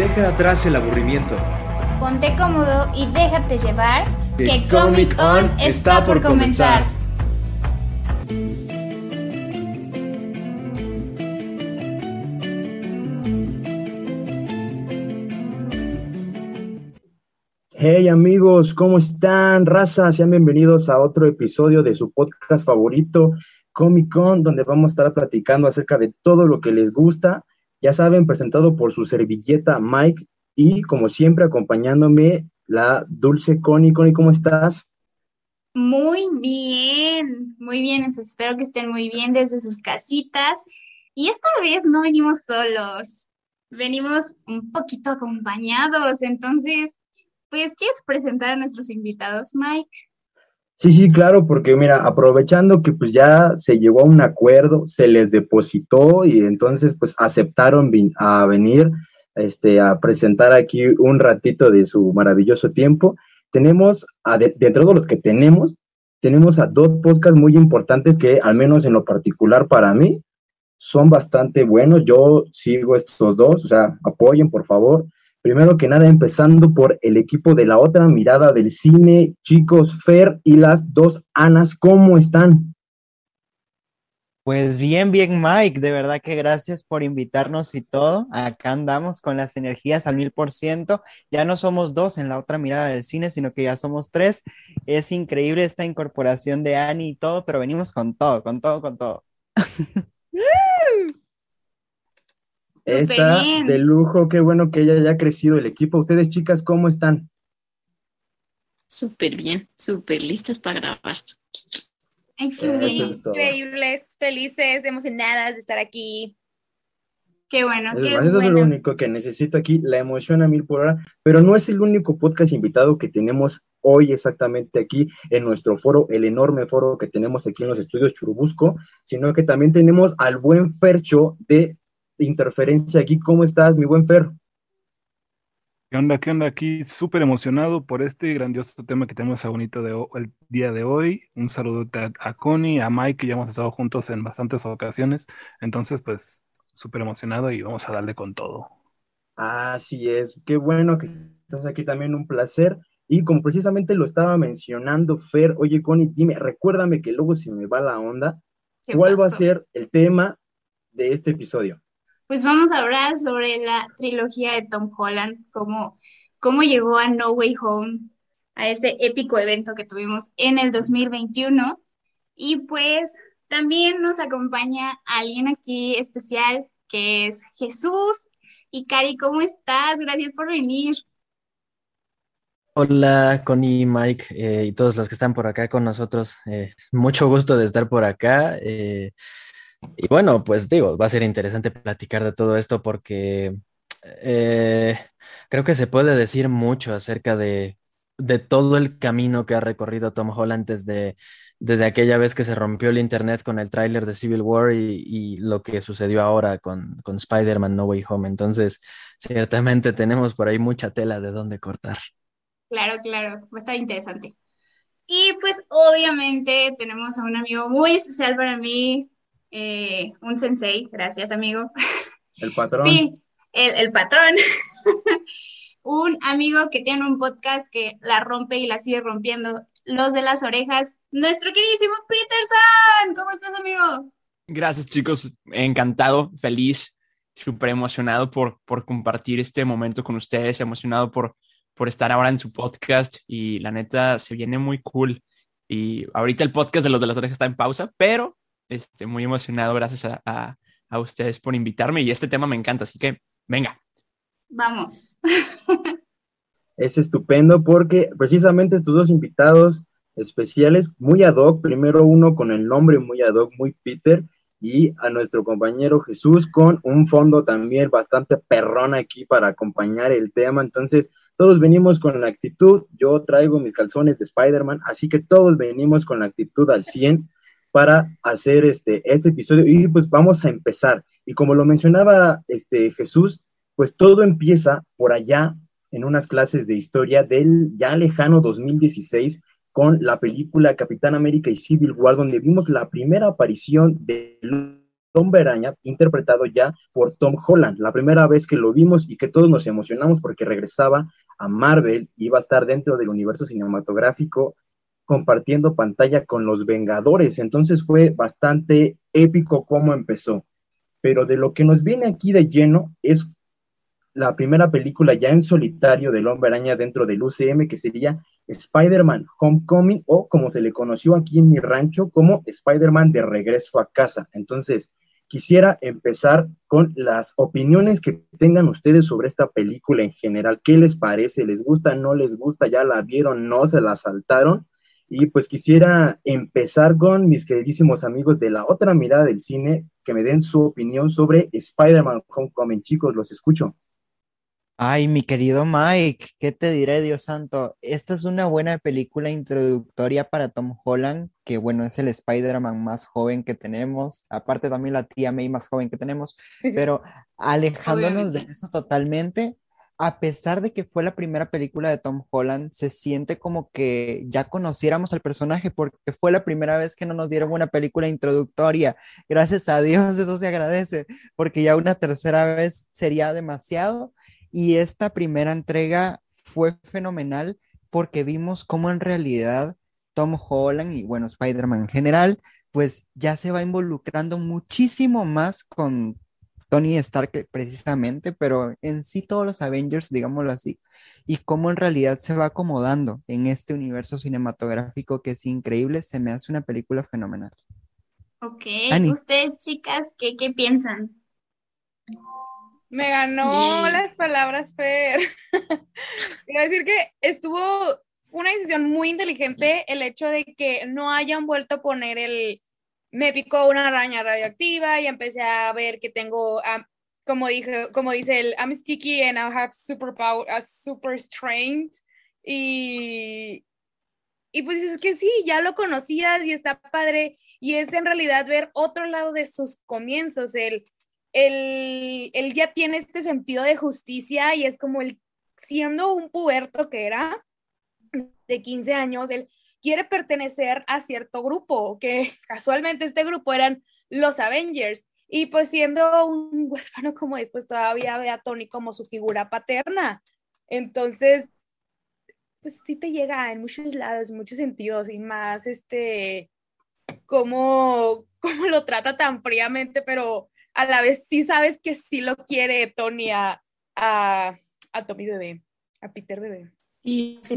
Deja atrás el aburrimiento. Ponte cómodo y déjate llevar. Que Comic On está por comenzar. Hey amigos, ¿cómo están? Raza, sean bienvenidos a otro episodio de su podcast favorito, Comic Con, donde vamos a estar platicando acerca de todo lo que les gusta. Ya saben, presentado por su servilleta Mike y como siempre acompañándome la dulce Connie. Connie, ¿cómo estás? Muy bien, muy bien. Entonces espero que estén muy bien desde sus casitas. Y esta vez no venimos solos, venimos un poquito acompañados. Entonces, pues, ¿quieres presentar a nuestros invitados, Mike? Sí, sí, claro, porque mira, aprovechando que pues ya se llegó a un acuerdo, se les depositó y entonces pues aceptaron a venir este, a presentar aquí un ratito de su maravilloso tiempo. Tenemos, a de, de los que tenemos, tenemos a dos podcasts muy importantes que al menos en lo particular para mí son bastante buenos. Yo sigo estos dos, o sea, apoyen por favor. Primero que nada, empezando por el equipo de la otra mirada del cine, chicos, Fer y las dos Anas, ¿cómo están? Pues bien, bien, Mike, de verdad que gracias por invitarnos y todo. Acá andamos con las energías al mil por ciento. Ya no somos dos en la otra mirada del cine, sino que ya somos tres. Es increíble esta incorporación de Annie y todo, pero venimos con todo, con todo, con todo. Está de lujo, qué bueno que haya crecido el equipo. Ustedes, chicas, ¿cómo están? Súper bien, súper listas para grabar. Ay, qué. Increíbles, felices, emocionadas de estar aquí. Qué bueno, qué bueno. Eso es lo único que necesito aquí, la emoción a mil por hora, pero no es el único podcast invitado que tenemos hoy exactamente aquí en nuestro foro, el enorme foro que tenemos aquí en los estudios Churubusco, sino que también tenemos al buen Fercho de interferencia aquí. ¿Cómo estás, mi buen Fer? ¿Qué onda? ¿Qué onda? Aquí súper emocionado por este grandioso tema que tenemos a bonito de, el día de hoy. Un saludo a, a, Connie, a Mike, que ya hemos estado juntos en bastantes ocasiones. Entonces, pues, súper emocionado y vamos a darle con todo. Así es. Qué bueno que estás aquí también, un placer. Y como precisamente lo estaba mencionando Fer, oye Connie, dime, recuérdame que luego si me va la onda, ¿cuál va a ser el tema de este episodio? Pues vamos a hablar sobre la trilogía de Tom Holland, cómo, cómo llegó a No Way Home, a ese épico evento que tuvimos en el 2021. Y pues también nos acompaña alguien aquí especial, que es Jesús. Y Cari, ¿cómo estás? Gracias por venir. Hola, Connie, Mike eh, y todos los que están por acá con nosotros. Eh, mucho gusto de estar por acá. Eh, y bueno, pues digo, va a ser interesante platicar de todo esto porque eh, creo que se puede decir mucho acerca de, de, todo el camino que ha recorrido Tom Holland desde, desde aquella vez que se rompió el internet con el tráiler de Civil War y, lo que sucedió ahora con, con Spider-Man No Way Home. Entonces, ciertamente tenemos por ahí mucha tela de dónde cortar. Claro, claro, va a estar interesante. Y pues obviamente tenemos a un amigo muy especial para mí, eh, un sensei, gracias amigo. El patrón. Sí, el, el patrón. un amigo que tiene un podcast que la rompe y la sigue rompiendo, Los de las Orejas, nuestro queridísimo Peterson. ¿Cómo estás, amigo? Gracias, chicos. Encantado, feliz, súper emocionado por, por compartir este momento con ustedes, emocionado por, por estar ahora en su podcast y la neta se viene muy cool. Y ahorita el podcast de Los de las Orejas está en pausa, pero este, muy emocionado, gracias a, ustedes por invitarme y este tema me encanta, así que venga. Vamos. Es estupendo porque precisamente estos dos invitados especiales, muy ad hoc, primero uno con el nombre muy ad hoc, muy Peter, y a nuestro compañero Jesús con un fondo también bastante perrón aquí para acompañar el tema. Entonces, todos venimos con la actitud, yo traigo mis calzones de Spider-Man, así que todos venimos con la actitud al 100 para hacer este, este episodio y pues vamos a empezar. Y como lo mencionaba este, Jesús, pues todo empieza por allá en unas clases de historia del ya lejano 2016 con la película Capitán América y Civil War, donde vimos la primera aparición del Hombre Araña, interpretado ya por Tom Holland. La primera vez que lo vimos y que todos nos emocionamos porque regresaba a Marvel, iba a estar dentro del universo cinematográfico compartiendo pantalla con los Vengadores. Entonces fue bastante épico cómo empezó. Pero de lo que nos viene aquí de lleno es la primera película ya en solitario del Hombre Araña dentro del UCM, que sería Spider-Man Homecoming o como se le conoció aquí en mi rancho como Spider-Man de regreso a casa. Entonces, quisiera empezar con las opiniones que tengan ustedes sobre esta película en general. ¿Qué les parece? ¿Les gusta? ¿No les gusta? ¿Ya la vieron? ¿No se la saltaron? Y pues quisiera empezar con mis queridísimos amigos de la otra mirada del cine que me den su opinión sobre Spider-Man Homecoming. Chicos, los escucho. Ay, mi querido Mike, ¿qué te diré, Dios santo? Esta es una buena película introductoria para Tom Holland, que bueno, es el Spider-Man más joven que tenemos, aparte también la tía May más joven que tenemos, pero alejándonos de eso totalmente, a pesar de que fue la primera película de Tom Holland, se siente como que ya conociéramos al personaje porque fue la primera vez que no nos dieron una película introductoria. Gracias a Dios, eso se agradece, porque ya una tercera vez sería demasiado y esta primera entrega fue fenomenal porque vimos cómo en realidad Tom Holland y bueno, Spider-Man en general, pues ya se va involucrando muchísimo más con Tony Stark precisamente, pero en sí todos los Avengers, digámoslo así, y cómo en realidad se va acomodando en este universo cinematográfico que es increíble, se me hace una película fenomenal. Ok, ustedes chicas, ¿qué, qué piensan? Me ganó las palabras Fer. Quiero decir que estuvo, fue una decisión muy inteligente el hecho de que no hayan vuelto a poner el, me picó una araña radioactiva y empecé a ver que tengo, como, dije, como dice el, I'm sticky and I have super power, super strength. Y, y pues dices que sí, ya lo conocías y está padre. Y es en realidad ver otro lado de sus comienzos, el él, ya tiene este sentido de justicia y es como el, siendo un puberto que era de 15 años, él quiere pertenecer a cierto grupo, que casualmente este grupo eran los Avengers. Y pues siendo un huérfano como es, pues todavía ve a Tony como su figura paterna. Entonces, pues sí te llega en muchos lados, en muchos sentidos, y más este, cómo, cómo lo trata tan fríamente, pero a la vez sí sabes que sí lo quiere Tony a, a, Tommy Bebé, a Peter Bebé. Y sí,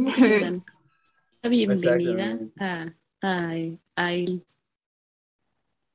bienvenida a, a, él.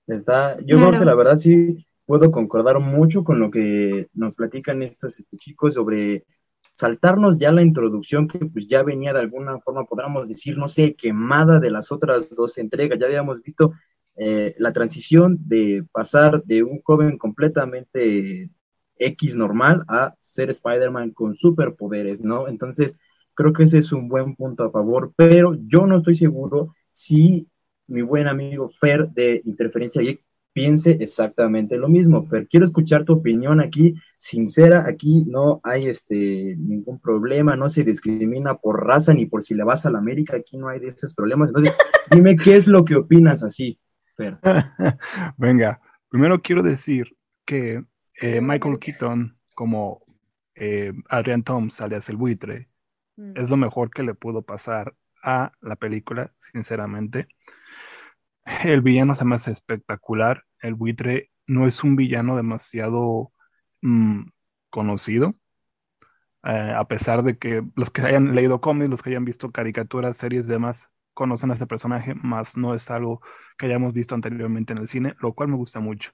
Está, yo creo que la verdad sí puedo concordar mucho con lo que nos platican estos este, chicos sobre saltarnos ya la introducción que pues ya venía de alguna forma, podríamos decir, no sé, quemada de las otras dos entregas. Ya habíamos visto eh, la transición de pasar de un joven completamente X normal a ser Spider-Man con superpoderes, ¿no? Entonces, creo que ese es un buen punto a favor, pero yo no estoy seguro si mi buen amigo Fer de Interferencia Geek piense exactamente lo mismo. Fer, quiero escuchar tu opinión aquí, sincera, aquí no hay este ningún problema, no se discrimina por raza ni por si le vas a la América, aquí no hay de esos problemas. Entonces, dime qué es lo que opinas así. Venga, primero quiero decir que eh, Michael Keaton, como eh, Adrian Toms, alias el buitre, mm. es lo mejor que le pudo pasar a la película, sinceramente. El villano se me hace espectacular. El buitre no es un villano demasiado mm, conocido. Eh, a pesar de que los que hayan leído cómics, los que hayan visto caricaturas, series y demás, conocen a este personaje, más no es algo que hayamos visto anteriormente en el cine, lo cual me gusta mucho.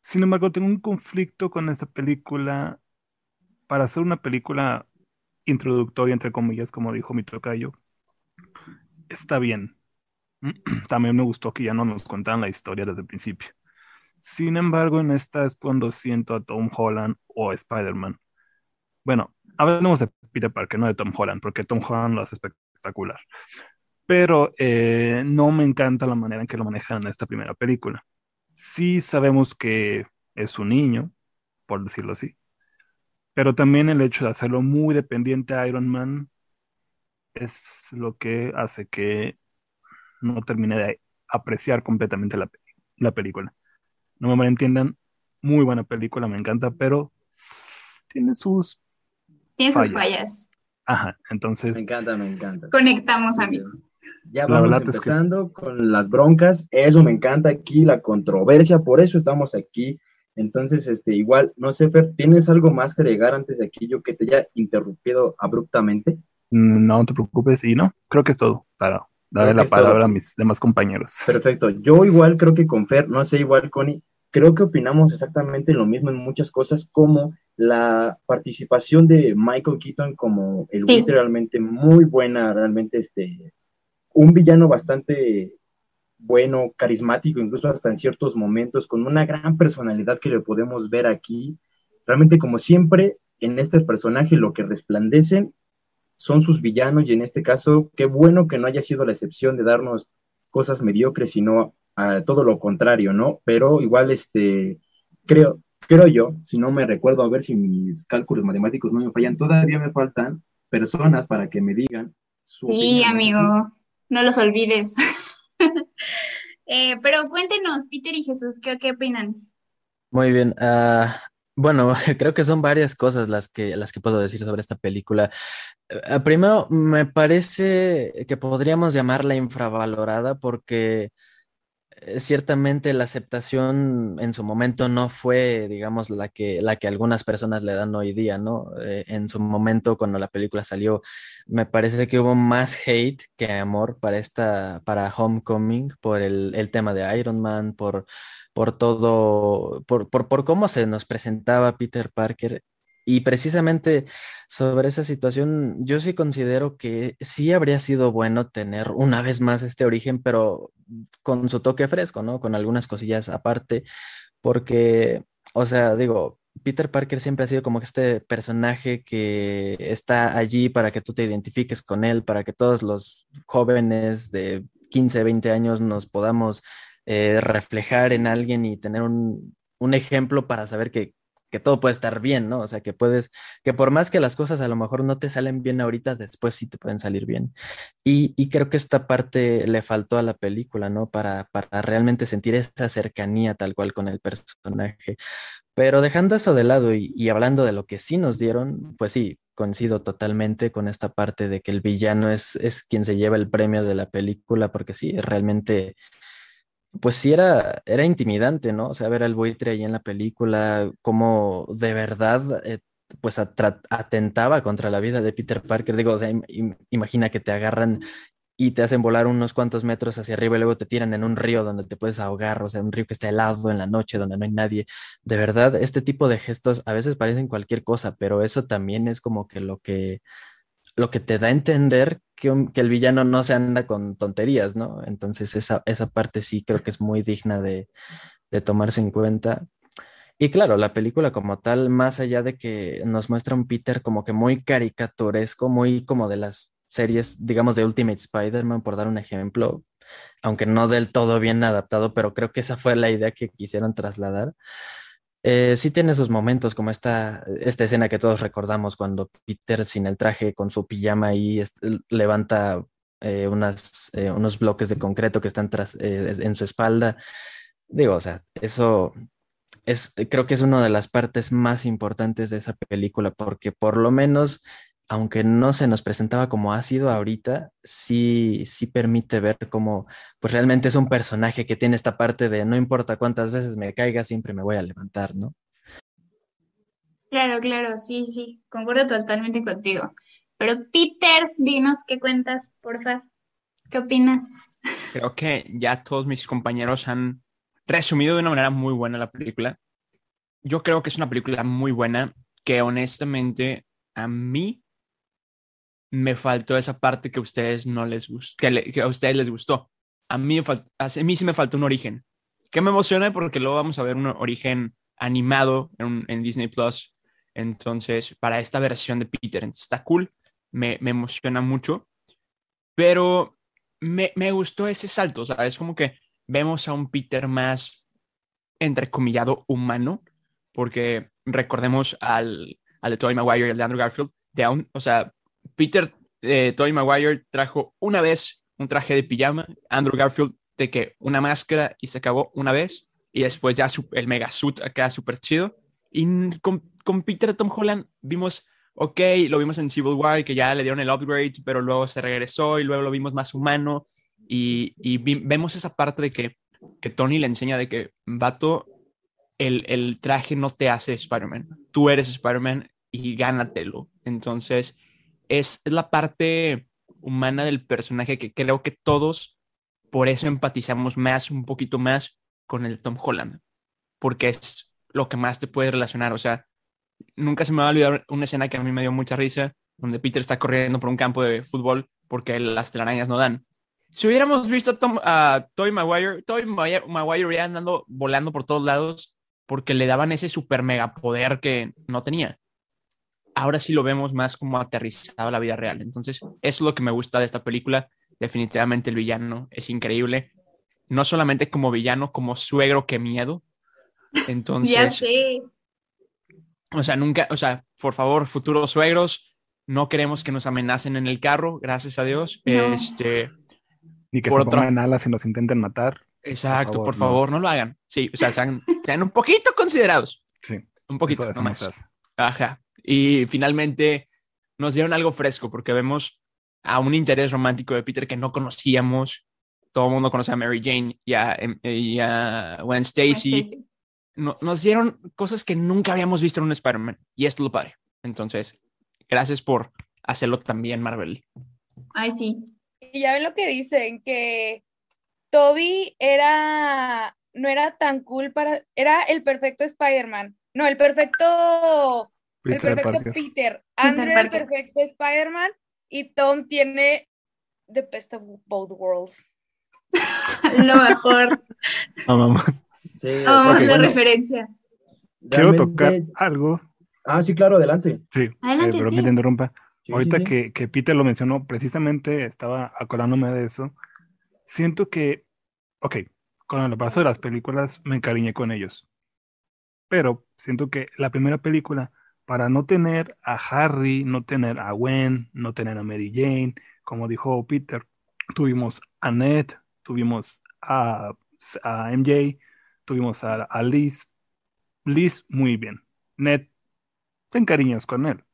Sin embargo, tengo un conflicto con esta película. Para hacer una película introductoria, entre comillas, como dijo mi tocayo, está bien. También me gustó que ya no nos contaran la historia desde el principio. Sin embargo, en esta es cuando siento a Tom Holland o Spider-Man. Bueno, hablemos de Peter Parker, no de Tom Holland, porque Tom Holland lo hace espectacular pero eh, no me encanta la manera en que lo manejan en esta primera película. Sí sabemos que es un niño, por decirlo así, pero también el hecho de hacerlo muy dependiente a Iron Man es lo que hace que no termine de apreciar completamente la, la película. no me malentiendan, muy buena película, me encanta, pero tiene sus Tiene sus Fallas. fallas. Ajá, entonces, Me encanta, me encanta. Conectamos, amigo. Ya La vamos es que- empezando con las broncas. Eso me encanta aquí, la controversia, por eso estamos aquí. Entonces, este, igual, no sé, Fer, ¿tienes algo más que agregar antes de aquí yo que te haya interrumpido abruptamente? mm, no te preocupes y no, creo que es todo para darle la todo. palabra a mis demás compañeros. Perfecto. Yo igual creo que con Fer, no sé, igual Connie, creo que opinamos exactamente lo mismo en muchas cosas, como la participación de Michael Keaton como el Sí. realmente muy buena, realmente este, un villano bastante bueno, carismático, incluso hasta en ciertos momentos, con una gran personalidad que le podemos ver aquí. Realmente, como siempre, en este personaje lo que resplandecen son sus villanos y en este caso, qué bueno que no haya sido la excepción de darnos cosas mediocres, sino a todo lo contrario, ¿no? Pero igual, este, creo, creo yo, si no me recuerdo, a ver si mis cálculos matemáticos no me fallan, todavía me faltan personas para que me digan su Sí, amigo, no los olvides. Eh, pero cuéntenos, Peter y Jesús, ¿qué, opinan? Muy bien. ah, bueno, creo que son varias cosas las que, las que puedo decir sobre esta película. Eh, primero, me parece que podríamos llamarla infravalorada porque ciertamente la aceptación en su momento no fue, digamos, la que, la que algunas personas le dan hoy día, ¿no? Eh, en su momento, cuando la película salió, me parece que hubo más hate que amor para esta, para Homecoming, por el, el tema de Iron Man, por, por todo, por, por, por cómo se nos presentaba Peter Parker. Y precisamente sobre esa situación, yo sí considero que sí habría sido bueno tener una vez más este origen, pero con su toque fresco, ¿no? Con algunas cosillas aparte, porque, o sea, digo, Peter Parker siempre ha sido como este personaje que está allí para que tú te identifiques con él, para que todos los jóvenes de 15, 20 años nos podamos eh, reflejar en alguien y tener un, un ejemplo para saber que, que todo puede estar bien, ¿no? O sea, que puedes, que por más que las cosas a lo mejor no te salen bien ahorita, después sí te pueden salir bien. Y, creo que esta parte le faltó a la película, ¿no? Para, para realmente sentir esa cercanía tal cual con el personaje. Pero dejando eso de lado y, y hablando de lo que sí nos dieron, pues sí, coincido totalmente con esta parte de que el villano es, es quien se lleva el premio de la película, porque sí, realmente pues sí era, era intimidante, ¿no? O sea, ver al buitre ahí en la película, cómo de verdad, eh, pues atentaba contra la vida de Peter Parker. Digo, o sea, im- im- imagina que te agarran y te hacen volar unos cuantos metros hacia arriba y luego te tiran en un río donde te puedes ahogar, o sea, un río que está helado en la noche, donde no hay nadie. De verdad, este tipo de gestos a veces parecen cualquier cosa, pero eso también es como que lo que lo que te da a entender que, que el villano no se anda con tonterías, ¿no? Entonces esa, esa parte sí creo que es muy digna de, de tomarse en cuenta. Y claro, la película como tal, más allá de que nos muestra un Peter como que muy caricaturesco, muy como de las series, digamos, de Ultimate Spider-Man, por dar un ejemplo, aunque no del todo bien adaptado, pero creo que esa fue la idea que quisieron trasladar. Eh, sí tiene sus momentos, como esta, esta escena que todos recordamos cuando Peter sin el traje, con su pijama est- levanta eh, eh, unos bloques de concreto que están tras, eh, en su espalda. Digo, o sea, eso es, creo que es una de las partes más importantes de esa película, porque por lo menos, aunque no se nos presentaba como ha sido ahorita, sí, sí permite ver cómo, pues realmente es un personaje que tiene esta parte de no importa cuántas veces me caiga, siempre me voy a levantar, ¿no? Claro, claro, sí, sí, concuerdo totalmente contigo. Pero Peter, dinos qué cuentas, porfa. ¿Qué opinas? Creo que ya todos mis compañeros han resumido de una manera muy buena la película. Yo creo que es una película muy buena que honestamente a mí me faltó esa parte que a ustedes no les gustó, que, a ustedes les gustó. A mí, a mí sí me faltó un origen. Que me emociona porque luego vamos a ver un origen animado en, Disney Plus. Entonces, para esta versión de Peter, entonces, está cool, me, me emociona mucho, pero me, me gustó ese salto, ¿sabes? Como que vemos a un Peter más, entrecomillado, humano, porque recordemos al, al de Tobey Maguire y al de Andrew Garfield, de aún, o sea, Peter, eh, Maguire trajo una vez un traje de pijama, Andrew Garfield de que una máscara y se acabó una vez, y después ya el mega suit acá súper chido. Y con, con Peter Tom Holland vimos, ok, lo vimos en Civil War, que ya le dieron el upgrade, pero luego se regresó y luego lo vimos más humano. Y, y vi- vemos esa parte de que, que Tony le enseña de que, vato, el, el traje no te hace Spider-Man. Tú eres Spider-Man y gánatelo. Entonces, es, la parte humana del personaje que creo que todos por eso empatizamos más, un poquito más con el Tom Holland, porque es lo que más te puede relacionar. O sea, nunca se me va a olvidar una escena que a mí me dio mucha risa, donde Peter está corriendo por un campo de fútbol porque las telarañas no dan. Si hubiéramos visto a Tom, a Tobey Maguire, Tobey Maguire, Maguire andando volando por todos lados porque le daban ese super mega poder que no tenía. Ahora sí lo vemos más como aterrizado a la vida real. Entonces, eso es lo que me gusta de esta película. Definitivamente el villano es increíble. No solamente como villano, como suegro, que miedo. Entonces, Ya sé. o sea, nunca, o sea, por favor, futuros suegros, no queremos que nos amenacen en el carro, gracias a Dios. No. Este, Ni que Por se otra- pongan alas y nos intenten matar. exacto, por favor, favor, no. no. lo hagan. Sí, o sea, sean, sean un poquito considerados, Sí, un poquito, eso, eso no no más. se hace. Ajá. Y finalmente nos dieron algo fresco porque vemos a un interés romántico de Peter que no conocíamos. Todo el mundo conoce a Mary Jane y a, em- y a Gwen Stacy. Stacy. No- nos dieron cosas que nunca habíamos visto en un Spider-Man y esto es lo padre. Entonces, gracias por hacerlo también, Marvel. Ay, sí. Y ya ven lo que dicen, que Toby era, no era tan cool para, era el perfecto Spider-Man. No, el perfecto, el Peter perfecto Parker. Peter. Andrew era el perfecto Spider-Man y Tom tiene the best of both worlds. Lo mejor. No, vamos. Sí, o Amamos sea, la bueno, referencia. Quiero realmente- tocar algo. Ah, sí, claro, adelante. Sí, Adelante, eh, pero sí. que te interrumpa. Sí, Ahorita sí, sí. Que, que Peter lo mencionó, precisamente estaba acordándome de eso. Siento que, ok, con el paso de las películas me encariñé con ellos. Pero siento que la primera película, para no tener a Harry, no tener a Gwen, no tener a Mary Jane, como dijo Peter, tuvimos a Ned, tuvimos a, MJ, tuvimos a, a Liz. Liz, muy bien. Ned, te encariñas con él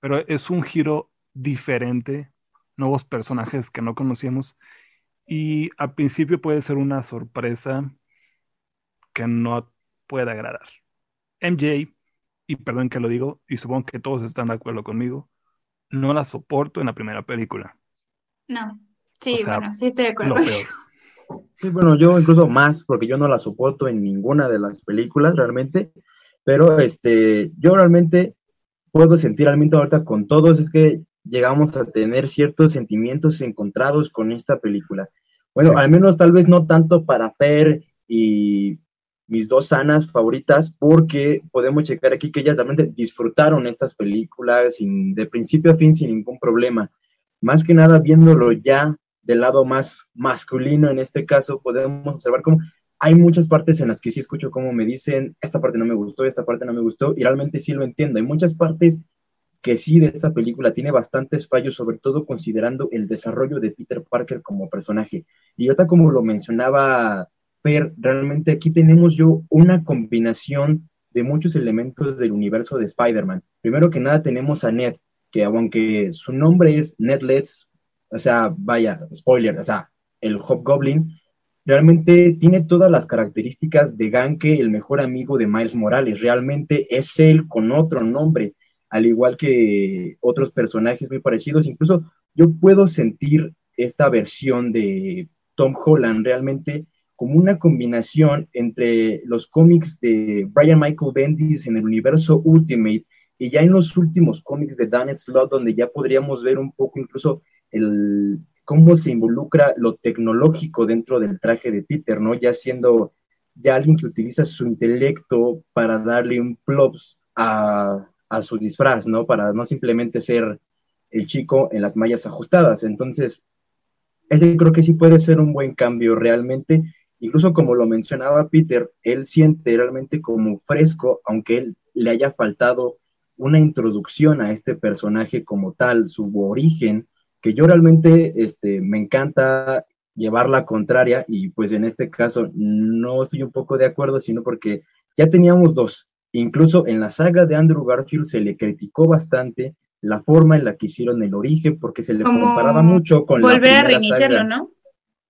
pero es un giro diferente, nuevos personajes que no conocíamos y al principio puede ser una sorpresa que no puede agradar. MJ, y perdón que lo digo, y supongo que todos están de acuerdo conmigo, no la soporto en la primera película. No. Sí, O sea, bueno, sí estoy de acuerdo. Sí, bueno, yo incluso más, porque yo no la soporto en ninguna de las películas realmente, pero este, yo realmente puedo sentir realmente ahorita con todos, es que llegamos a tener ciertos sentimientos encontrados con esta película. Bueno, Sí. al menos tal vez no tanto para Fer y mis dos sanas favoritas, porque podemos checar aquí que ellas realmente disfrutaron estas películas sin, de principio a fin sin ningún problema. Más que nada viéndolo ya del lado más masculino en este caso, podemos observar cómo hay muchas partes en las que sí escucho cómo me dicen, esta parte no me gustó, esta parte no me gustó, y realmente sí lo entiendo. Hay muchas partes que sí de esta película tiene bastantes fallos, sobre todo considerando el desarrollo de Peter Parker como personaje. Y ahorita como lo mencionaba Fer, realmente aquí tenemos yo una combinación de muchos elementos del universo de Spider-Man. Primero que nada tenemos a Ned, que aunque su nombre es Ned Leeds, o sea, vaya, spoiler, o sea, el Hobgoblin, realmente tiene todas las características de Ganke, el mejor amigo de Miles Morales. Realmente es él con otro nombre, al igual que otros personajes muy parecidos. Incluso yo puedo sentir esta versión de Tom Holland realmente como una combinación entre los cómics de Brian Michael Bendis en el universo Ultimate y ya en los últimos cómics de Dan Slott, donde ya podríamos ver un poco incluso el, cómo se involucra lo tecnológico dentro del traje de Peter, ¿no? Ya siendo ya alguien que utiliza su intelecto para darle un plus a, a su disfraz, ¿no? Para no simplemente ser el chico en las mallas ajustadas. Entonces, ese creo que sí puede ser un buen cambio realmente. Incluso como lo mencionaba Peter, él siente realmente como fresco, aunque él le haya faltado una introducción a este personaje como tal, su origen, que yo realmente este, me encanta llevar la contraria y pues en este caso no estoy un poco de acuerdo, sino porque ya teníamos dos. Incluso en la saga de Andrew Garfield se le criticó bastante la forma en la que hicieron el origen porque se le Como comparaba mucho con la Volver a primera reiniciarlo, saga. ¿no?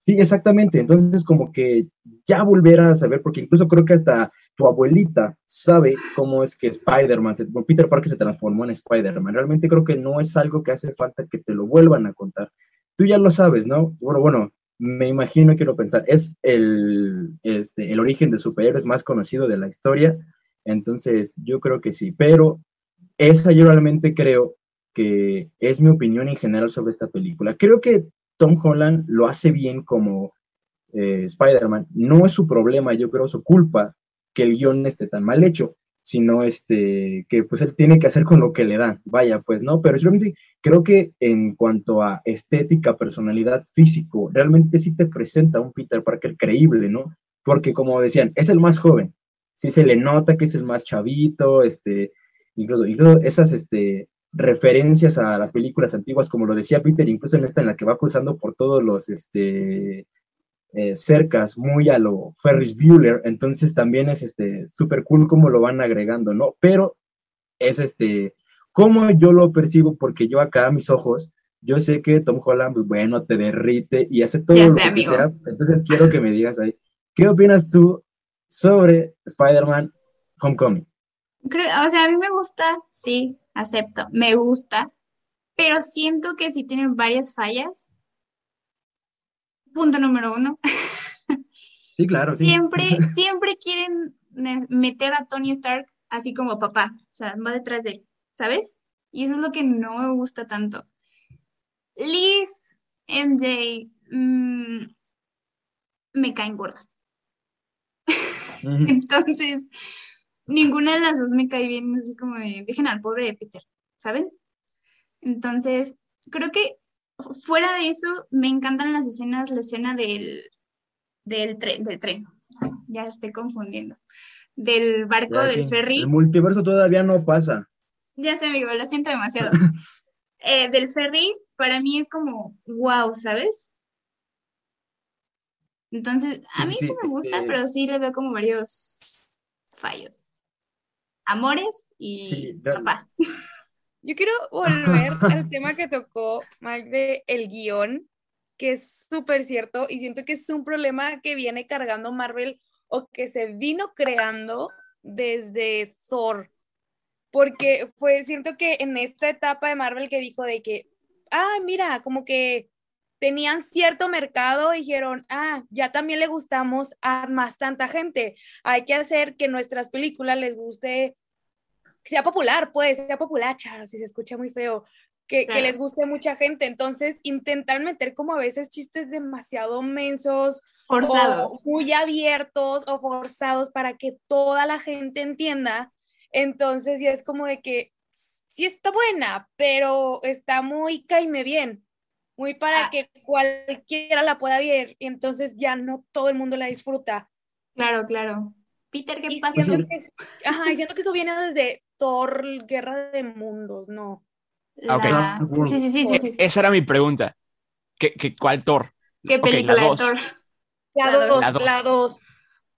Sí, exactamente. Entonces, como que ya volver a saber, porque incluso creo que hasta tu abuelita sabe cómo es que Spider-Man, Peter Parker se transformó en Spider-Man. Realmente creo que no es algo que hace falta que te lo vuelvan a contar. Tú ya lo sabes, ¿no? Bueno, bueno, me imagino, quiero pensar, es el, este, el origen de superhéroes más conocido de la historia. Entonces, yo creo que sí. Pero esa yo realmente creo que es mi opinión en general sobre esta película. Creo que Tom Holland lo hace bien como eh, Spider-Man. No es su problema, yo creo, su culpa que el guion esté tan mal hecho, sino este, que pues él tiene que hacer con lo que le dan. Vaya, pues no, pero realmente creo que en cuanto a estética, personalidad, físico, realmente sí te presenta un Peter Parker creíble, ¿no? Porque como decían, es el más joven, sí se le nota que es el más chavito, este, incluso, incluso esas, este, referencias a las películas antiguas, como lo decía Peter, incluso en esta en la que va cruzando por todos los este, eh, cercas, muy a lo Ferris Bueller, entonces también es este súper cool cómo lo van agregando, ¿no? Pero es este, como yo lo percibo, porque yo acá a mis ojos, yo sé que Tom Holland, pues, bueno, te derrite y hace todo lo que amigo. sea, entonces quiero que me digas ahí, ¿qué opinas tú sobre Spider-Man Homecoming? Creo, o sea, a mí me gusta, sí, acepto, me gusta, pero siento que sí tienen varias fallas. Punto número uno. Sí, claro, sí. Siempre, siempre quieren meter a Tony Stark así como papá, o sea, va detrás de él, ¿sabes? Y eso es lo que no me gusta tanto. Liz, MJ, mm, me caen gordas. Entonces, ninguna de las dos me cae bien, así como de, dejen al pobre de Peter, ¿saben? Entonces, creo que fu- fuera de eso, me encantan las escenas, la escena del, del tren, del tren, ya estoy confundiendo, del barco Ya del ferry, El multiverso todavía no pasa. ya sé, amigo, lo siento demasiado. Eh, del ferry, para mí es como, wow, ¿sabes? Entonces, a mí sí, me gusta, pero sí le veo como varios fallos. Amores y Sí, papá. Yo quiero volver al tema que tocó Mike de el guion, que es súper cierto y siento que es un problema que viene cargando Marvel o que se vino creando desde Thor. Porque fue, siento que en esta etapa de Marvel que dijo de que, ah, mira, como que tenían cierto mercado, dijeron, ah, ya también le gustamos a más tanta gente. Hay que hacer que nuestras películas les guste que sea popular, pues, sea populacha, si se escucha muy feo, que, les guste mucha gente. Entonces, intentar meter como a veces chistes demasiado mensos Forzados. o muy abiertos o forzados para que toda la gente entienda. Entonces, ya es como de que sí está buena, pero está muy caime bien, muy para Ah. que cualquiera la pueda ver y entonces ya no todo el mundo la disfruta. Claro, claro. Peter, ¿qué Y pasa? siento que, ajá, y siento que eso viene desde Thor, Guerra de Mundos, ¿no? Ah, ok. La- Sí, sí, sí, sí, sí. Esa era mi pregunta. ¿Qué, qué, ¿Cuál Thor? ¿Qué Ok, la película de. Thor? La La dos, dos. la dos.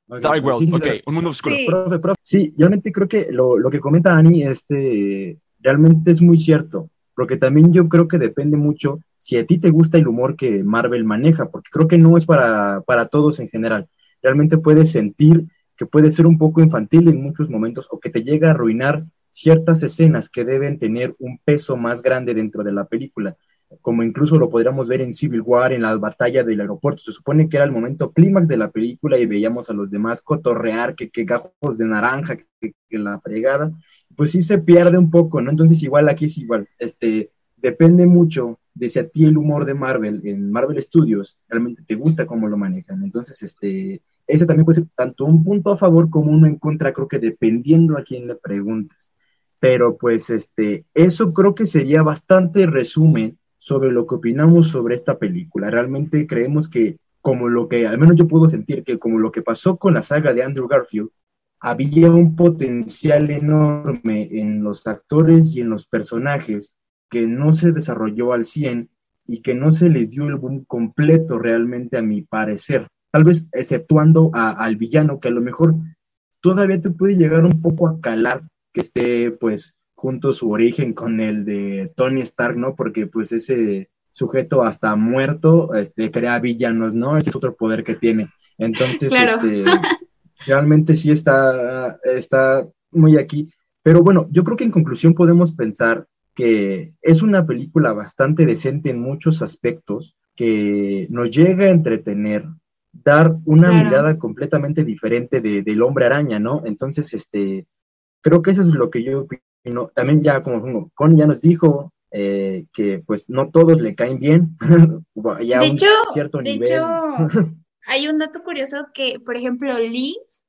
Ok, Dark World, sí, sí, ok, un mundo oscuro. Sí. Profe, profe. Sí, realmente creo que lo, lo que comenta Ani, este, realmente es muy cierto, porque también yo creo que depende mucho si a ti te gusta el humor que Marvel maneja, porque creo que no es para, para todos en general. Realmente puedes sentir que puede ser un poco infantil en muchos momentos o que te llega a arruinar ciertas escenas que deben tener un peso más grande dentro de la película, como incluso lo podríamos ver en Civil War, en la batalla del aeropuerto. Se supone que era el momento clímax de la película y veíamos a los demás cotorrear, que, que gajos de naranja, que, que la fregada. Pues sí se pierde un poco, ¿no? Entonces igual aquí es igual. Este, depende mucho de si a ti el humor de Marvel, en Marvel Studios, realmente te gusta cómo lo manejan. Entonces, este, ese también puede ser tanto un punto a favor como uno en contra, creo que dependiendo a quién le preguntes. Pero pues este, eso creo que sería bastante resumen sobre lo que opinamos sobre esta película. Realmente creemos que como lo que, al menos yo puedo sentir que como lo que pasó con la saga de Andrew Garfield, había un potencial enorme en los actores y en los personajes que no se desarrolló al 100 y que no se les dio el boom completo realmente a mi parecer. Tal vez exceptuando a- al villano, que a lo mejor todavía te puede llegar un poco a calar que esté pues junto su origen con el de Tony Stark, ¿no? Porque pues ese sujeto hasta muerto este, crea villanos, ¿no? Ese es otro poder que tiene. Entonces, Claro. este, realmente sí está, está muy aquí. Pero bueno, yo creo que en conclusión podemos pensar que es una película bastante decente en muchos aspectos, que nos llega a entretener, dar una Claro. mirada completamente diferente de- del hombre araña, ¿no? Entonces, este, creo que eso es lo que yo opino. También ya, como Connie ya nos dijo, eh, que pues no todos le caen bien, ya de un hecho, cierto de nivel. hecho, hay un dato curioso que, por ejemplo, Liz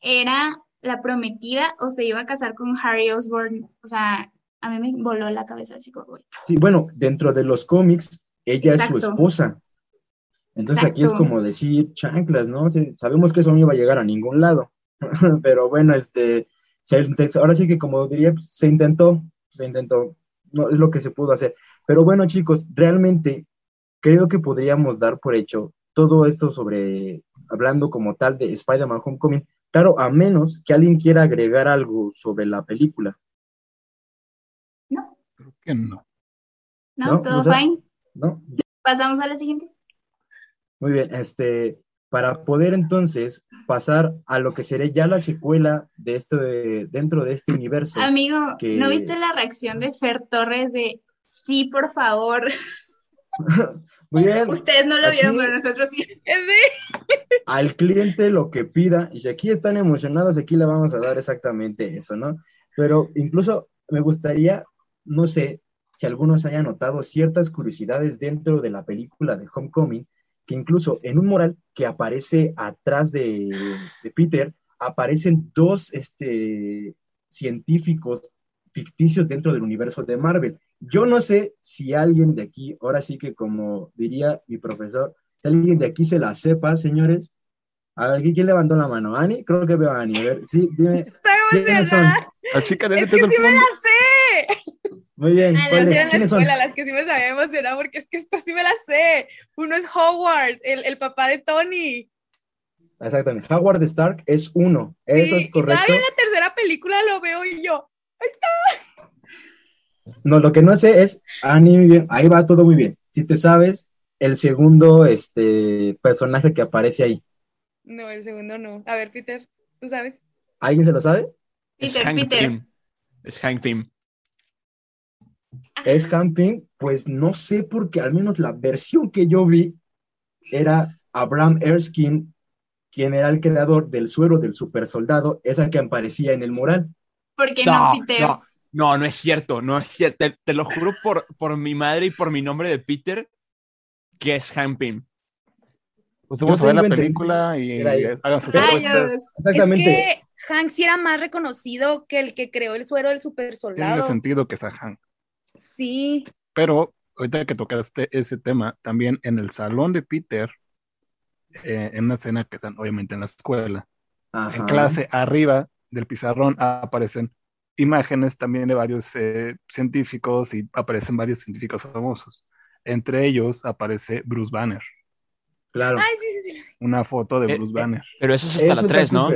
era la prometida o se iba a casar con Harry Osborn. O sea, a mí me voló la cabeza así como, güey. Sí, bueno, dentro de los cómics, ella es su esposa. Entonces aquí es como decir chanclas, ¿no? Sí, sabemos que eso no iba a llegar a ningún lado. Pero bueno, este, ahora sí que como diría, pues, se intentó, se intentó, no es lo que se pudo hacer. Pero bueno, chicos, realmente creo que podríamos dar por hecho todo esto sobre, hablando como tal de Spider-Man Homecoming, claro, a menos que alguien quiera agregar algo sobre la película, ¿No? Creo que no. ¿No? No, ¿Todo o sea- fine? ¿no? ¿Pasamos a la siguiente? Muy bien, este, para poder entonces pasar a lo que sería ya la secuela de esto de, dentro de este universo. Amigo, que- ¿no viste la reacción de Fer Torres de sí, por favor? Bien, Ustedes no lo vieron, pero nosotros sí. al cliente lo que pida, y si aquí están emocionados, aquí le vamos a dar exactamente eso, ¿no? Pero incluso me gustaría, no sé, si algunos hayan notado ciertas curiosidades dentro de la película de Homecoming, que incluso en un mural que aparece atrás de, de Peter, aparecen dos este, científicos ficticios dentro del universo de Marvel. Yo no sé si alguien de aquí, ahora sí que como diría mi profesor, si alguien de aquí se la sepa, señores. A ver, ¿quién levantó la mano? ¿Ani? Creo que veo a Ani. A ver, sí, dime. Estoy ¿Quiénes son? emocionada. La chica de Es que sí me fondo. la sé. Muy bien. Ah, Las ¿cuáles? de la escuela, las que sí me sabía emocionar porque es que esta sí me la sé. Uno es Howard, el, el papá de Tony. Exactamente. Howard Stark es uno. Eso Sí, es y correcto. Todavía en la tercera película lo veo y yo. No, lo que no sé es, Ani, muy bien, ahí va todo muy bien. Si te sabes el segundo este, personaje que aparece ahí, No, el segundo no. A ver, Peter, ¿tú sabes? ¿alguien se lo sabe? Es Peter, Hank Peter. Pym. Es Hank Pym. Es Camping, pues no sé porque al menos la versión que yo vi era Abraham Erskine, quien era el creador del suero del super soldado, esa que aparecía en el mural. ¿Por qué no, Peter? no, no, no es cierto, no es cierto. Te, te lo juro por, por mi madre y por mi nombre de Peter, que es Hank Pym. Pues vamos a ver la película y hagan sus. Exactamente. Es que Hank sí era más reconocido que el que creó el suero del super Tiene soldado. sentido que sea Hank. Sí. Pero ahorita que tocaste ese tema, también en el salón de Peter, eh, en una escena que están obviamente en la escuela, Ajá. en clase, arriba del pizarrón aparecen imágenes también de varios eh, científicos y aparecen varios científicos famosos. Entre ellos aparece Bruce Banner, Claro. Ay, sí, sí, sí. una foto de Eh, Bruce eh, Banner. Pero eso es hasta Eso la está 3, ¿no?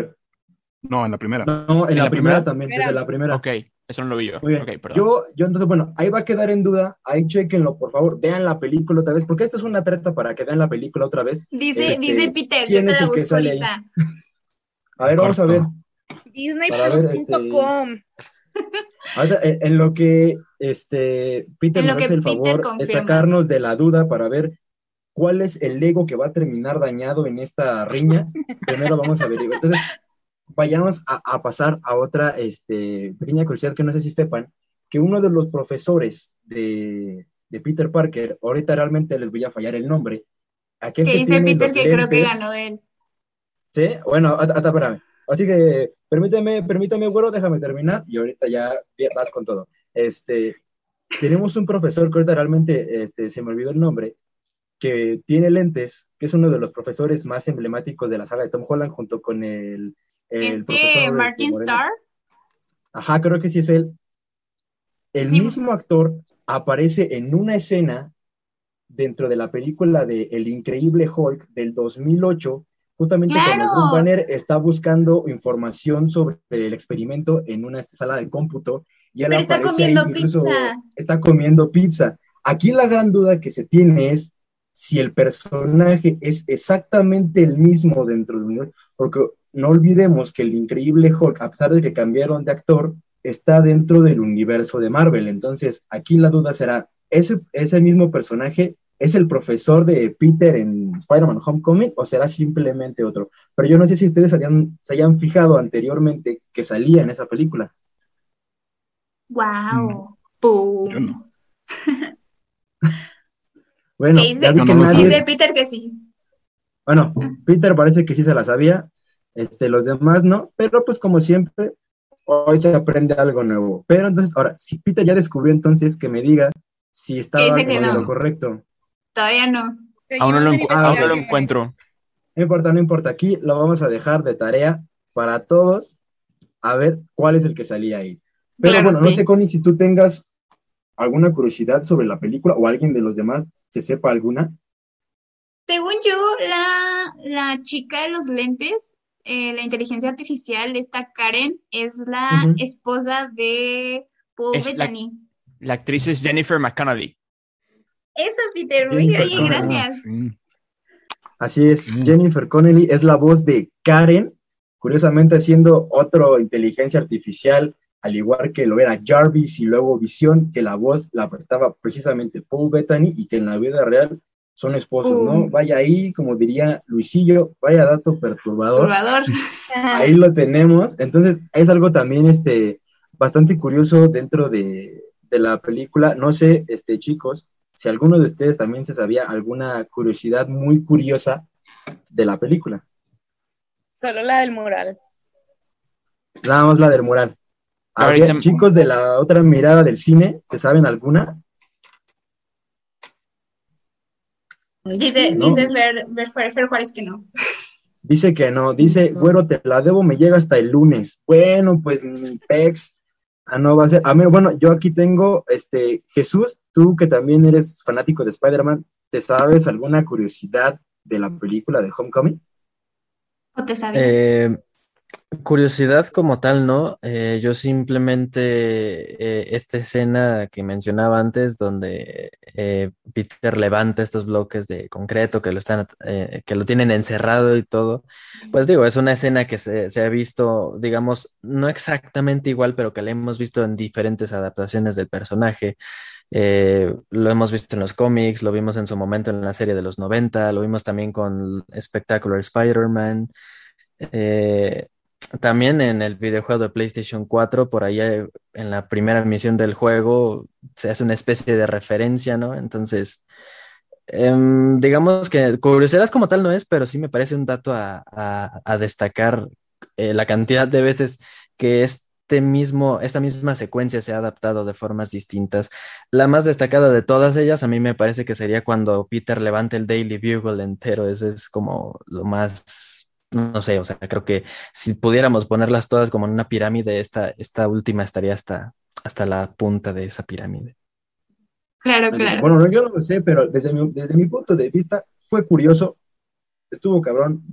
No, en la primera. No, en, ¿En la, la primera, primera? también, Primera. desde la primera. Ok, eso no lo vi yo. Muy bien. Ok, perdón. yo, yo entonces, bueno, ahí va a quedar en duda, ahí chequenlo, por favor, vean la película otra vez, porque esta es una treta para que vean la película otra vez. Dice, Este, dice Peter, yo ¿quién te es el que sale ahí? A ver, vamos a ver. Disneyplus.com. Ahorita, en, en lo que este Peter nos hace el Peter favor confirma. es sacarnos de la duda para ver cuál es el Lego que va a terminar dañado en esta riña. Primero vamos a averiguar. Entonces, vayamos a, a pasar a otra este, pequeña curiosidad que no sé si sepan, que uno de los profesores de, de Peter Parker, ahorita realmente les voy a fallar el nombre, aquel Que dice Peter que creo que lentes- ganó él. Sí, bueno, hasta, hasta espérame. Así que permíteme, permíteme, güero, déjame terminar y ahorita ya vas con todo. Este, tenemos un profesor que ahorita realmente este, se me olvidó el nombre, que tiene lentes, que es uno de los profesores más emblemáticos de la saga de Tom Holland junto con el, el Este profesor, Martin Moreno. Starr. Ajá, creo que sí es él. El Sí. mismo actor aparece en una escena dentro de la película de El Increíble Hulk del 2008, justamente ¡Claro! cuando Bruce Banner está buscando información sobre el experimento en una sala de cómputo y él está aparece ahí, comiendo incluso pizza. está comiendo pizza. Aquí la gran duda que se tiene es si el personaje es exactamente el mismo dentro del universo, porque no olvidemos que el increíble Hulk, a pesar de que cambiaron de actor, está dentro del universo de Marvel. Entonces, aquí la duda será, ¿ese, ese mismo personaje es el profesor de Peter en Spider-Man Homecoming o será simplemente otro? Pero yo no sé si ustedes hayan- se hayan fijado anteriormente que salía en esa película. Wow. Yo no. Bueno, ¿Qué dice? ya vi que No, no lo nadie... Dice Peter que sí. Bueno, Peter parece que sí se la sabía, este, los demás no, pero pues como siempre, hoy se aprende algo nuevo. Pero entonces, ahora, si Peter ya descubrió entonces que me diga si estaba Dice en no. lo correcto. Todavía no. Aún no lo, Seguimos encu- en Ah, aún no lo investigación. encuentro. No importa, no importa, aquí lo vamos a dejar de tarea para todos a ver cuál es el que salía ahí. Pero Claro, bueno, no sé, Connie, si tú tengas alguna curiosidad sobre la película o alguien de los demás se sepa alguna. Según yo, la, la chica de los lentes, eh, la inteligencia artificial, esta Karen, es la esposa de Paul Es la- Bettany. La actriz es Jennifer McConnelly. Eso, Peter. Muy Jennifer bien, Connelly. gracias. Sí. Así es, Mm. Jennifer Connelly es la voz de Karen, curiosamente haciendo otro inteligencia artificial, al igual que lo era Jarvis y luego Visión, que la voz la prestaba precisamente Paul Bettany y que en la vida real son esposos, ¿no? Vaya ahí, como diría Luisillo, vaya dato perturbador. Salvador. Ahí lo tenemos. Entonces, es algo también este, bastante curioso dentro de, de la película. No sé, este, chicos, si alguno de ustedes también se sabía alguna curiosidad muy curiosa de la película. Solo la del mural. Nada más la del mural. A ver, Ahorita- chicos de la otra mirada del cine, ¿se saben alguna? Dice, No. dice Fer, Fer, Fer- Fer Juárez que no. Dice que no, dice, güero, te la debo, me llega hasta el lunes. Bueno, pues pex. Ah, no va a ser. A ver, bueno, yo aquí tengo, este, Jesús, tú que también eres fanático de Spider-Man, ¿te sabes alguna curiosidad de la película de Homecoming? ¿O te sabías? Eh, curiosidad como tal, ¿no? Eh, yo simplemente, eh, esta escena que mencionaba antes, donde eh, Peter levanta estos bloques de concreto que lo están, que lo tienen encerrado y todo, pues digo, es una escena que se, se ha visto, digamos, no exactamente igual, pero que la hemos visto en diferentes adaptaciones del personaje. Lo hemos visto en los cómics, lo vimos en su momento en la serie de los 90, lo vimos también con Spectacular Spider-Man. Eh, también en el videojuego de PlayStation 4, por ahí eh, en la primera misión del juego se hace una especie de referencia, ¿no? Entonces, em, digamos que curiosidad como tal no es, pero sí me parece un dato a, destacar eh, la cantidad de veces que este mismo, esta misma secuencia se ha adaptado de formas distintas. La más destacada de todas ellas a mí me parece que sería cuando Peter levanta el Daily Bugle entero, eso es como lo más, no sé, o sea, creo que si pudiéramos ponerlas todas como en una pirámide, esta, esta última estaría hasta, hasta la punta de esa pirámide. Claro, claro. Bueno, no, yo no lo sé, pero desde mi, desde mi punto de vista fue curioso, estuvo cabrón,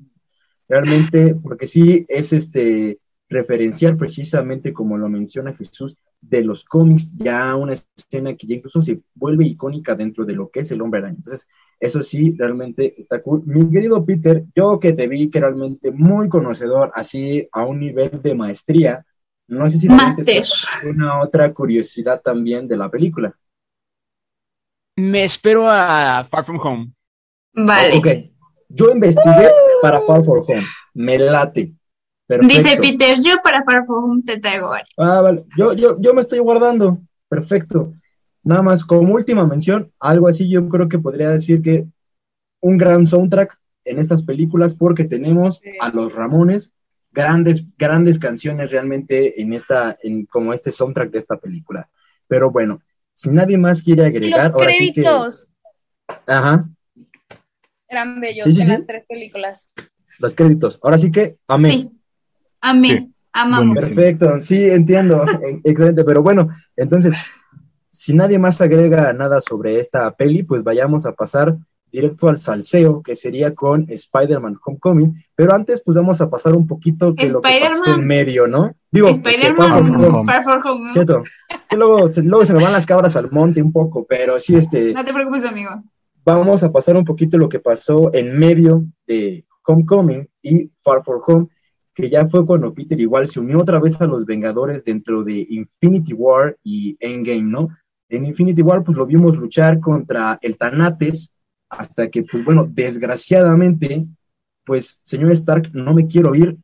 realmente, porque sí es este referenciar precisamente como lo menciona Jesús de los cómics, ya una escena que ya incluso se vuelve icónica dentro de lo que es el hombre araña. Entonces, eso sí, realmente está cool. Mi querido Peter, yo que te vi que realmente muy conocedor, así a un nivel de maestría, no sé si sepas una otra curiosidad también de la película. Me espero a Far From Home. Vale. Ok, yo investigué para Far For Home, me late. Perfecto. Dice Peter, yo para Far From Home te traigo. Ah, vale, yo, yo, yo me estoy guardando, perfecto. Nada más, como última mención, algo así yo creo que podría decir que un gran soundtrack en estas películas porque tenemos Sí. a los Ramones, grandes, grandes canciones realmente en esta, en como este soundtrack de esta película. Pero bueno, si nadie más quiere agregar, los ahora sí que, créditos ajá, eran bellos Sí, sí, en sí. las tres películas. los créditos. Ahora sí que, amén. Sí. Amén. Sí. Amamos. Perfecto, sí, entiendo, excelente, pero bueno, entonces, si nadie más agrega nada sobre esta peli, pues vayamos a pasar directo al salseo, que sería con Spider-Man Homecoming. Pero antes, pues vamos a pasar un poquito de lo que pasó en medio, ¿no? Digo, Spider-Man Far. Cierto. Sí, luego, se- luego se me van las cabras al monte un poco, pero sí, este, No te preocupes, amigo. vamos a pasar un poquito lo que pasó en medio de Homecoming y Far From Home, que ya fue cuando Peter igual se unió otra vez a los Vengadores dentro de Infinity War y Endgame, ¿no? En Infinity War, pues lo vimos luchar contra el Thanates, hasta que, pues bueno, desgraciadamente, pues, señor Stark, no me quiero ir.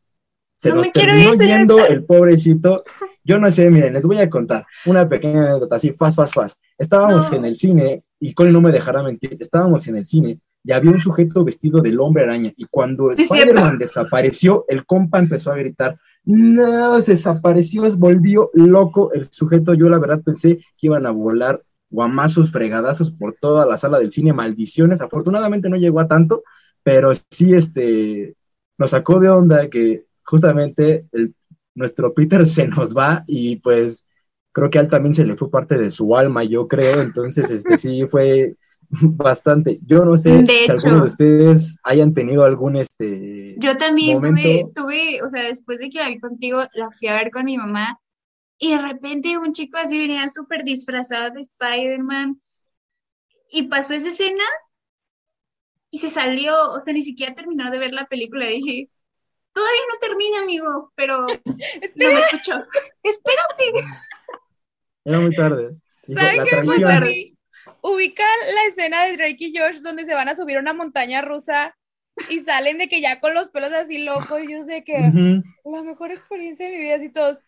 Se No me quiero terminó ir, yendo Stark. el pobrecito. Yo no sé, miren, les voy a contar una pequeña anécdota, así, fast, fast, fast. Estábamos No. en el cine, y Colin no me dejará mentir, estábamos en el cine y había un sujeto vestido del hombre araña. Y cuando Sí, Spider-Man desapareció, el compa empezó a gritar, no, se desapareció, volvió loco el sujeto. Yo la verdad pensé que iban a volar guamazos, fregadazos por toda la sala del cine, maldiciones. Afortunadamente no llegó a tanto, pero sí este, nos sacó de onda que justamente nuestro Peter se nos va y pues creo que a él también se le fue parte de su alma, yo creo. Entonces, este sí fue bastante. Yo no sé De si hecho. alguno de ustedes hayan tenido algún este Yo también tuve, momento. tuve, o sea, después de que la vi contigo, la fui a ver con mi mamá y de repente un chico así venía súper disfrazado de Spider-Man y pasó esa escena y se salió, o sea, ni siquiera terminó de ver la película. Dije, todavía no termina, amigo, pero no me escuchó. Espérate. Era muy tarde. Dijo, ¿Saben la qué a mí? Ubican la escena de Drake y Josh donde se van a subir a una montaña rusa y salen de que ya con los pelos así locos y yo sé que la mejor experiencia de mi vida, así todos.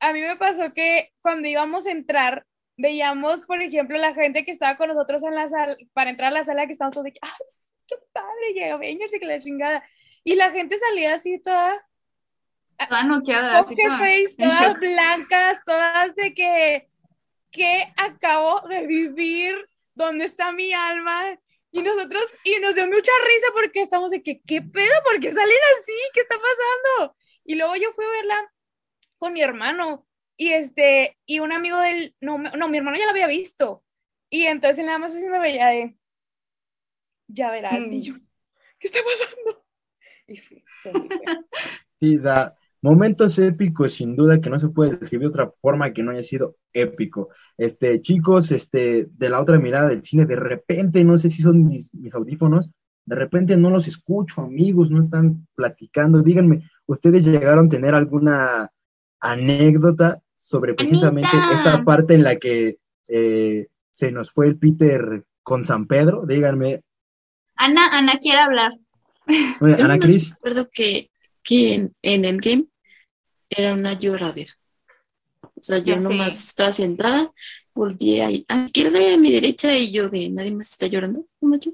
A mí me pasó que cuando íbamos a entrar, veíamos, por ejemplo, la gente que estaba con nosotros en la sala, para entrar a la sala que estábamos todos de que, ¡ay, qué padre! Llega Avengers y que la chingada. Y la gente salía así toda, Toda noqueada, así poker toda face, en todas shock. blancas, todas de que, que acabo de vivir, ¿dónde está mi alma? Y nosotros, y nos dio mucha risa porque estamos de que, ¿qué pedo? ¿Por qué salen así? ¿Qué está pasando? Y luego yo fui a verla con mi hermano y este, y un amigo del, no, no, mi hermano ya la había visto. Y entonces nada más así me veía de, ya verás, y yo, ¿qué está pasando? Y fui. Sí, o sea, momentos épicos, sin duda, que no se puede describir de otra forma que no haya sido épico. Este, chicos, este, de la otra mirada del cine, de repente, no sé si son mis, mis audífonos, de repente no los escucho, amigos, no están platicando. Díganme, ¿ustedes llegaron a tener alguna anécdota sobre precisamente Anita. esta parte en la que eh, se nos fue el Peter con San Pedro? Díganme, Ana, Ana quiere hablar. Ana Cris. recuerdo que, que en, en Endgame era una lloradera. O sea, yo sé. nomás estaba sentada, volteé ahí a mi izquierda y a mi derecha y yo de nadie más está llorando. ¿Nomás yo?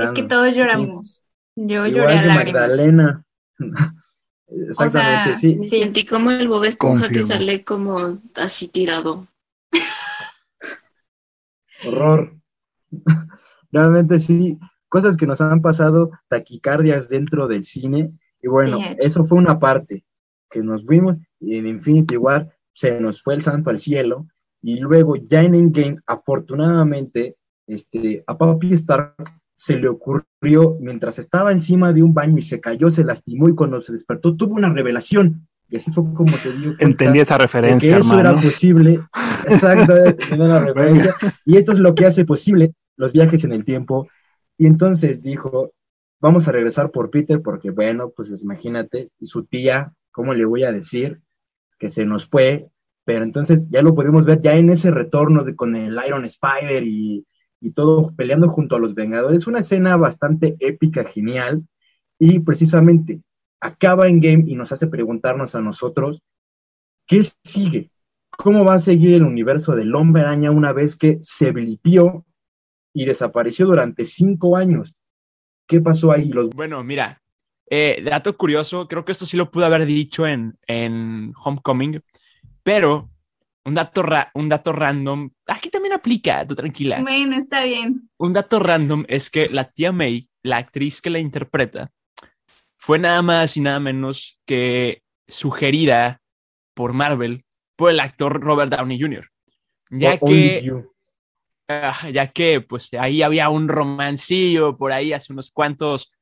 Es que todos lloramos. Yo Igual lloré a lágrimas. Magdalena. Exactamente, sea, sí. Me sentí como el Bob Esponja que sale como así tirado. Horror. Realmente sí, cosas que nos han pasado, taquicardias dentro del cine. Y bueno, Sí, eso fue una parte que nos fuimos y en Infinity War se nos fue el santo al cielo. Y luego ya en Endgame, afortunadamente, este, a Papi Stark se le ocurrió, mientras estaba encima de un baño y se cayó, se lastimó y cuando se despertó tuvo una revelación. Y así fue como se dio Entendí esa referencia, que eso hermano. era posible. Exacto, la referencia. Y esto es lo que hace posible los viajes en el tiempo. Y entonces dijo, vamos a regresar por Peter porque, bueno, pues imagínate, su tía, ¿cómo le voy a decir? Que se nos fue. Pero entonces ya lo podemos ver ya en ese retorno de, con el Iron Spider y, y todo peleando junto a los Vengadores. Una escena bastante épica, genial. Y precisamente acaba en game y nos hace preguntarnos a nosotros, ¿qué sigue? ¿Cómo va a seguir el universo del hombre araña una vez que se blipió y desapareció durante cinco años? ¿Qué pasó ahí? Los... Bueno, mira, eh, dato curioso, creo que esto sí lo pude haber dicho en, en Homecoming, pero un dato, ra- un dato random, aquí también aplica, tú tranquila. Bueno, está bien. Un dato random es que la tía May, la actriz que la interpreta, fue nada más y nada menos que sugerida por Marvel por el actor Robert Downey Jr. ya O- only que, you. ya que pues ahí había un romancillo por ahí hace unos cuantos,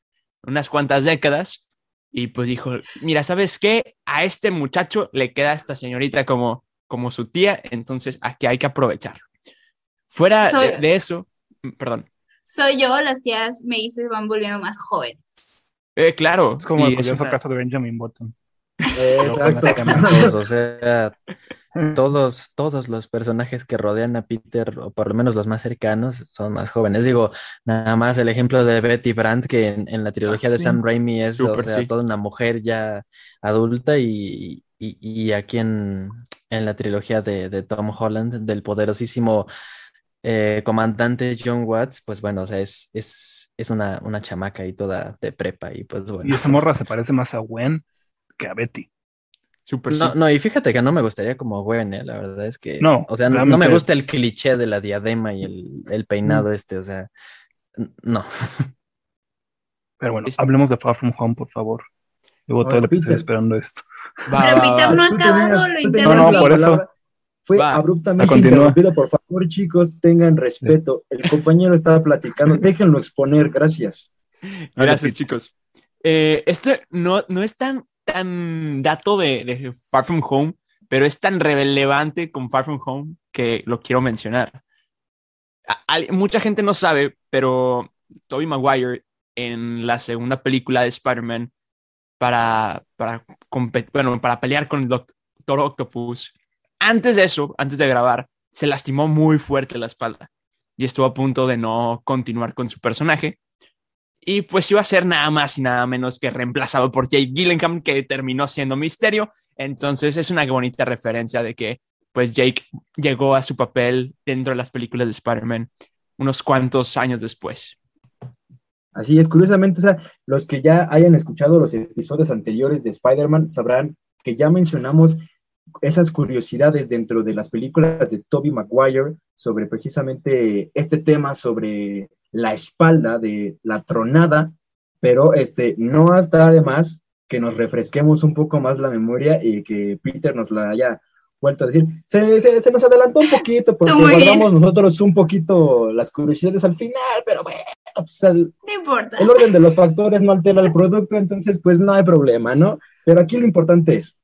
unas cuantas décadas, y pues dijo, mira, ¿sabes qué? A este muchacho le queda a esta señorita como, como su tía, entonces aquí hay que aprovecharlo. Fuera Soy- de, de eso, mm, perdón, Soy yo, las tías me se van volviendo más jóvenes. eh, claro, Es como y el curioso una- caso de Benjamin Button. Exacto. Básicamente, o sea, todos, todos los personajes que rodean a Peter, o por lo menos los más cercanos, son más jóvenes. Digo, nada más el ejemplo de Betty Brandt, que en, en la trilogía de sí. Sam Raimi es, o Súper, sea, sí. toda una mujer ya adulta, y, y- y aquí en, en la trilogía de, de Tom Holland, del poderosísimo eh, comandante John Watts, pues bueno, o sea, es, es, es una, una chamaca y toda de prepa, y pues bueno. Y esa morra se parece más a Gwen que a Betty. No, sí. no, y fíjate que no me gustaría como Gwen, eh, la verdad es que, No, o sea, no, no me gusta el cliché de la diadema y el, el peinado este, o sea, no. Pero bueno, hablemos de Far From Home, por favor. Llevo todo el episodio esperando esto. Va, Pero Peter no ha acabado tenías- lo No, no, por eso. Fue Va. abruptamente interrumpido. Por favor, chicos, tengan respeto. El compañero estaba platicando. Déjenlo exponer. Gracias. Gracias, chicos. Eh, este no, no es tan, tan dato de, de Far From Home, pero es tan relevante con Far From Home que lo quiero mencionar. Mucha gente no sabe, pero Tobey Maguire en la segunda película de Spider-Man para, para, bueno, para pelear con el Doctor Octopus, antes de eso, antes de grabar, se lastimó muy fuerte la espalda y estuvo a punto de no continuar con su personaje. Y pues iba a ser nada más y nada menos que reemplazado por Jake Gyllenhaal, que terminó siendo Misterio. Entonces es una bonita referencia de que pues Jake llegó a su papel dentro de las películas de Spider-Man unos cuantos años después. Así es, curiosamente, los que ya hayan escuchado los episodios anteriores de Spider-Man sabrán que ya mencionamos esas curiosidades dentro de las películas de Tobey Maguire sobre precisamente este tema sobre la espalda de la tronada, pero este no hasta además que nos refresquemos un poco más la memoria y que Peter nos la haya vuelto a decir. Se, se- se nos adelantó un poquito porque guardamos nosotros un poquito las curiosidades al final, pero bueno, pues el, No importa. el orden de los factores no altera el producto, entonces pues no hay problema, ¿no? Pero aquí lo importante es,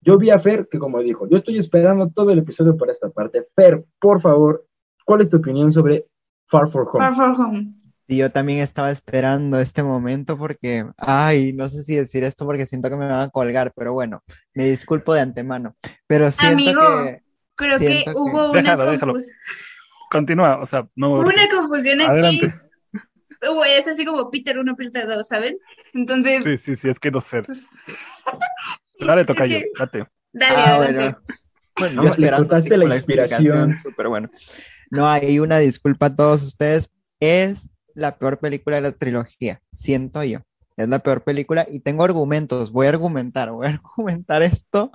yo vi a Fer que como dijo, yo estoy esperando todo el episodio para esta parte. Fer, por favor, ¿cuál es tu opinión sobre Far For Home? Far From Home. Sí, yo también estaba esperando este momento porque, ay, no sé si decir esto porque siento que me van a colgar, pero bueno, me disculpo de antemano. Pero siento Amigo, que Creo que Siento que- hubo una, Déjalo, déjalo. confus- Continúa, o sea, no. hubo una confusión aquí. Adelante. Güey, es así como Peter 1, Peter 2, ¿saben? Entonces, Sí, sí, sí, es que no sé. pues, Dale, es tocayo, que- date. Dale, Ah, adelante. bueno. Bueno, No, yo le esperando cortaste la inspiración. súper bueno. No, hay una disculpa a todos ustedes. Es la peor película de la trilogía, siento yo. Es la peor película y tengo argumentos. Voy a argumentar, voy a argumentar esto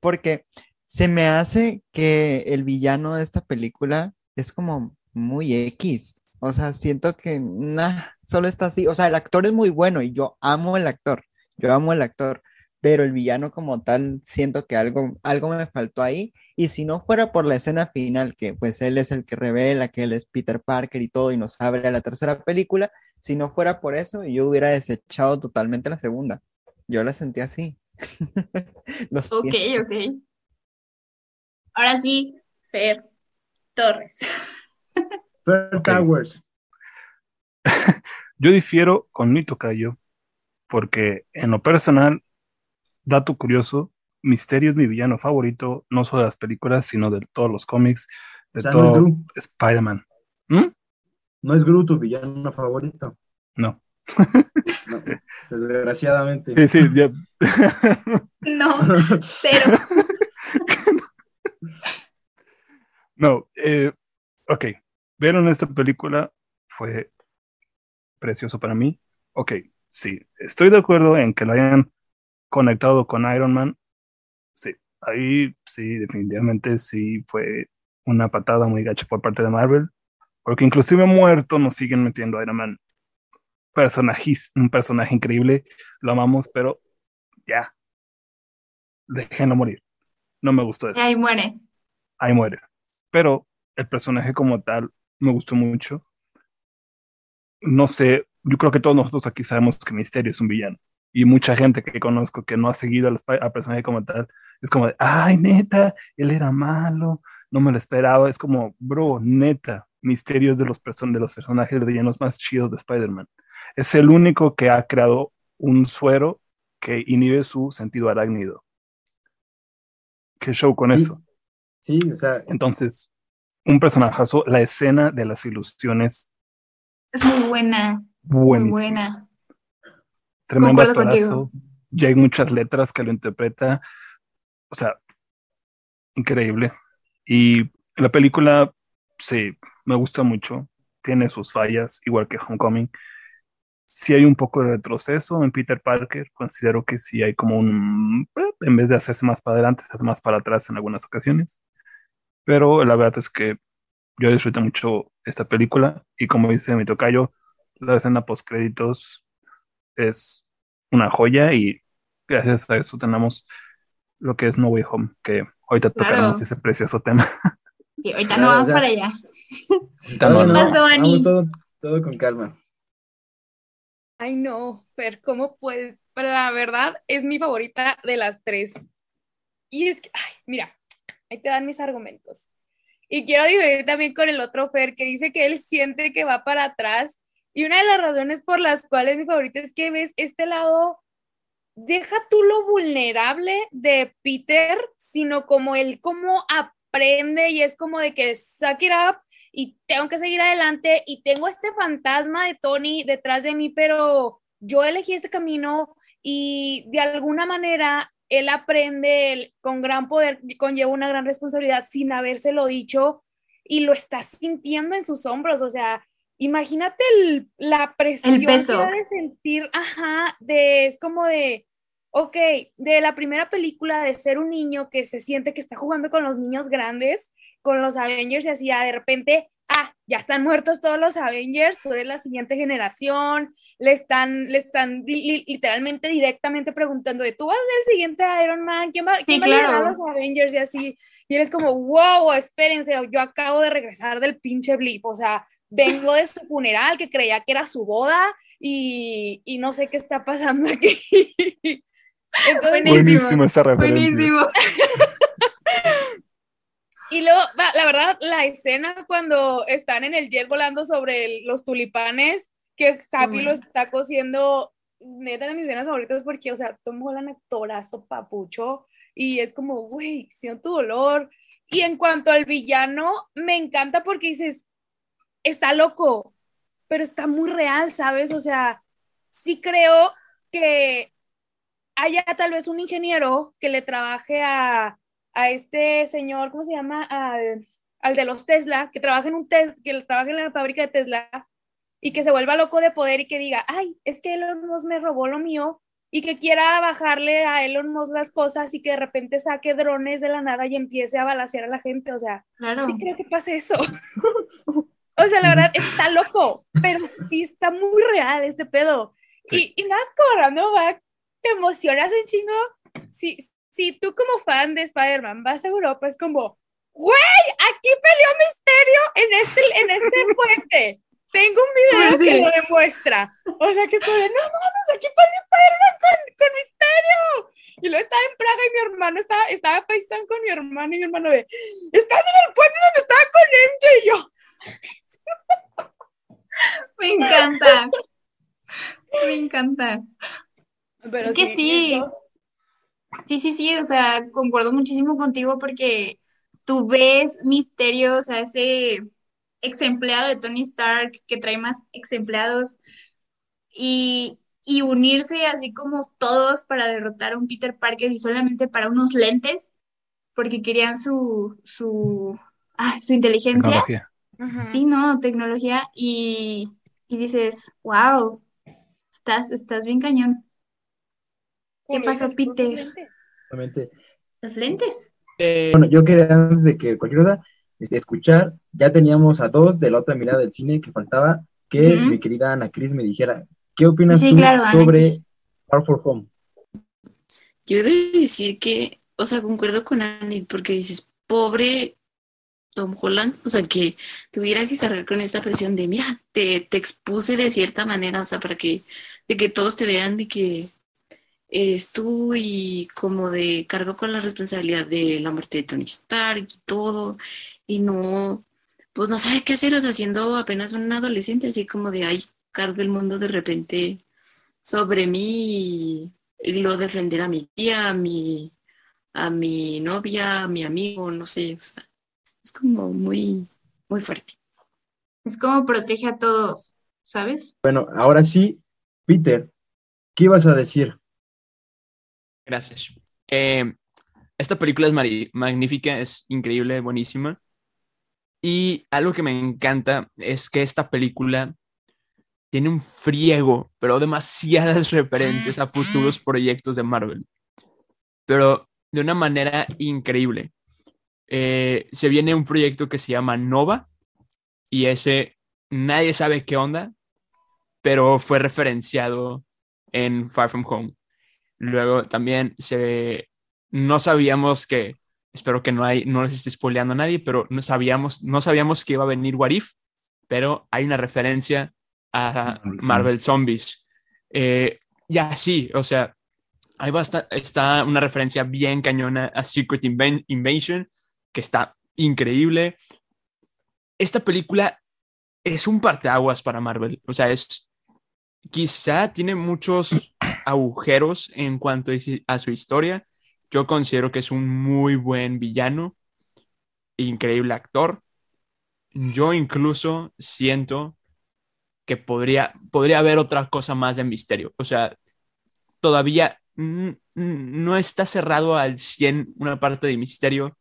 porque se me hace que el villano de esta película es como muy X. O sea, siento que nah, solo está así. O sea, el actor es muy bueno y yo amo el actor. Yo amo el actor pero el villano como tal, siento que algo, algo me faltó ahí. Y si no fuera por la escena final, que pues él es el que revela que él es Peter Parker y todo y nos abre a la tercera película, si no fuera por eso, yo hubiera desechado totalmente la segunda. Yo la sentí así. Lo Ok, siento. ok. Ahora sí, Fer Torres. Fer. Towers. Yo difiero con mi tocayo, porque en lo personal, dato curioso, Misterio es mi villano favorito, no solo de las películas, sino de todos los cómics, de O sea, no es todo Gru, Spider-Man. ¿Mm? no es Gru tu villano favorito. No. No, desgraciadamente. Sí, sí, ya- No, cero. No, eh, ok. Vieron esta película, fue precioso para mí. Ok, sí, estoy de acuerdo en que lo hayan conectado con Iron Man. Sí, ahí sí, definitivamente sí fue una patada muy gacha por parte de Marvel, porque inclusive muerto nos siguen metiendo a Iron Man. Personajis- un personaje increíble, lo amamos, pero ya, déjenlo morir. No me gustó eso. Ahí muere. Ahí muere. pero el personaje como tal me gustó mucho. No sé, yo creo que todos nosotros aquí sabemos que Misterio es un villano. Y mucha gente que conozco que no ha seguido al, al personaje como tal, es como de, ay, neta, él era malo, no me lo esperaba. Es como, bro, neta, Misterio es de los, person de los personajes villanos más chidos de Spider-Man. Es el único que ha creado un suero que inhibe su sentido arácnido. ¿Qué show con Sí. eso? Sí, o sea, Entonces, un personajazo, la escena de las ilusiones, Es muy buena, muy buena. Tremendo actorazo. Ya hay muchas letras que lo interpreta. O sea, increíble. Y la película, sí, me gusta mucho. Tiene sus fallas, igual que Homecoming. Sí hay un poco de retroceso en Peter Parker. Considero que sí hay como un... eh, En vez de hacerse más para adelante, se hace más para atrás en algunas ocasiones. Pero la verdad es que yo disfruté mucho esta película. Y como dice mi tocayo, la escena post créditos es una joya y gracias a eso tenemos lo que es No Way Home, que ahorita Claro. tocaremos ese precioso tema. Y ahorita no vamos para allá. Ahorita todavía no, no, pasó, Ani? todo, todo con calma. Ay, no, Fer, ¿cómo puedes? Pero la verdad es mi favorita de las tres. Y es que, ay, mira, ahí te dan mis argumentos. Y quiero divertir también con el otro Fer, que dice que él siente que va para atrás. Y una de las razones por las cuales mi favorita es que ves este lado, deja tú lo vulnerable de Peter, sino como él cómo aprende y es como de que suck it up y tengo que seguir adelante y tengo este fantasma de Tony detrás de mí, pero yo elegí este camino y de alguna manera él aprende con gran poder, conlleva una gran responsabilidad sin habérselo dicho y lo está sintiendo en sus hombros, o sea, imagínate el- la presión El peso. que de sentir, ajá, de, es como de, ok, de la primera película de ser un niño que se siente que está jugando con los niños grandes, con los Avengers y así, ya de repente, ah, ya están muertos todos los Avengers, tú eres la siguiente generación, le están, le están li- li- literalmente directamente preguntando de tú vas a ser el siguiente Iron Man, ¿quién va, quién va a claro. a los Avengers y así? Y él es como, wow, espérense, yo acabo de regresar del pinche blip, o sea, vengo de su funeral que creía que era su boda y, y no sé qué está pasando aquí. Entonces, Buenísimo. Esa referencia. Buenísimo. Y luego, la verdad, la escena cuando están en el jet volando sobre los tulipanes, que Happy bueno. lo está cosiendo, neta de mis escenas favoritas porque, o sea, Tom Holland actorazo papucho y es como, güey, siento tu dolor. Y en cuanto al villano, me encanta porque dices, está loco, pero está muy real, ¿sabes? O sea, sí creo que haya tal vez un ingeniero que le trabaje a, a este señor, ¿cómo se llama? Al, al de los Tesla, que trabaja en un que trabaja en la fábrica de Tesla y que se vuelva loco de poder y que diga, ay, es que Elon Musk me robó lo mío y que quiera bajarle a Elon Musk las cosas y que de repente saque drones de la nada y empiece a balasear a la gente, o sea, Claro. sí creo que pase eso. o sea, la verdad, está loco, pero sí está muy real este pedo. Sí. Y, y más corriendo, va, te emocionas un chingo. Si, si tú como fan de Spider-Man vas a Europa, es como, güey, aquí peleó Misterio en este, en este puente. Tengo un video Sí. que lo demuestra. O sea, que estoy de, no mames, aquí peleó Spider-Man con, con Misterio. Y luego estaba en Praga y mi hermano estaba, estaba FaceTime con mi hermano y mi hermano de, estás en el puente donde estaba con MJ y yo. Me encanta. Me encanta. Pero Es que sí. Sí, sí, sí, o sea, concuerdo muchísimo contigo porque tú ves Misterio, o sea, ese ex empleado de Tony Stark que trae más ex empleados y, y unirse así como todos para derrotar a un Peter Parker y solamente para unos lentes porque querían su, su, ah, su inteligencia. Tecnología. Sí, no, tecnología y, y dices, wow, estás, estás bien cañón. ¿Qué Como pasó, Peter? Los lentes. Eh, Bueno, yo quería antes de que cualquier cosa, este, escuchar, ya teníamos a dos de la otra mirada del cine que faltaba, que mi querida Ana Cris me dijera, ¿qué opinas Sí, tú claro, sobre. Far For Home? Yo he de decir que, o sea, concuerdo con Andy porque dices, pobre Tom Holland, o sea, que tuviera que cargar con esta presión de, mira, te, te expuse de cierta manera, o sea, para que, de que todos te vean de que eres tú y como de cargo con la responsabilidad de la muerte de Tony Stark y todo, y no, pues no sabe qué hacer, o sea, siendo apenas un adolescente, así como de, ay, cargo el mundo de repente sobre mí y, lo defender a mi tía, a mi, a mi novia, a mi amigo, no sé, o sea, es como muy, muy fuerte. Es como protege a todos, ¿sabes? Bueno, ahora sí, Peter, ¿qué ibas a decir? Gracias. Eh, esta película es magnífica, es increíble, buenísima. Y algo que me encanta es que esta película tiene un friego, pero demasiadas referencias a futuros proyectos de Marvel. Pero de una manera increíble. Eh, se viene un proyecto que se llama Nova y ese nadie sabe qué onda, pero fue referenciado en Far From Home. Luego también se no sabíamos que espero que no hay no les esté spoileando a nadie, pero no sabíamos no sabíamos que iba a venir What If, pero hay una referencia a Marvel Marvel Zombies. Eh, y así, o sea, hay basta- está una referencia bien cañona a Secret Inven- Invasion, que está increíble. Esta película es un parteaguas para Marvel, o sea, es quizá tiene muchos agujeros en cuanto a su historia. Yo considero que es un muy buen villano, increíble actor. Yo incluso siento que podría, podría haber otra cosa más de misterio. O sea, todavía no está cerrado al 100 una parte de misterio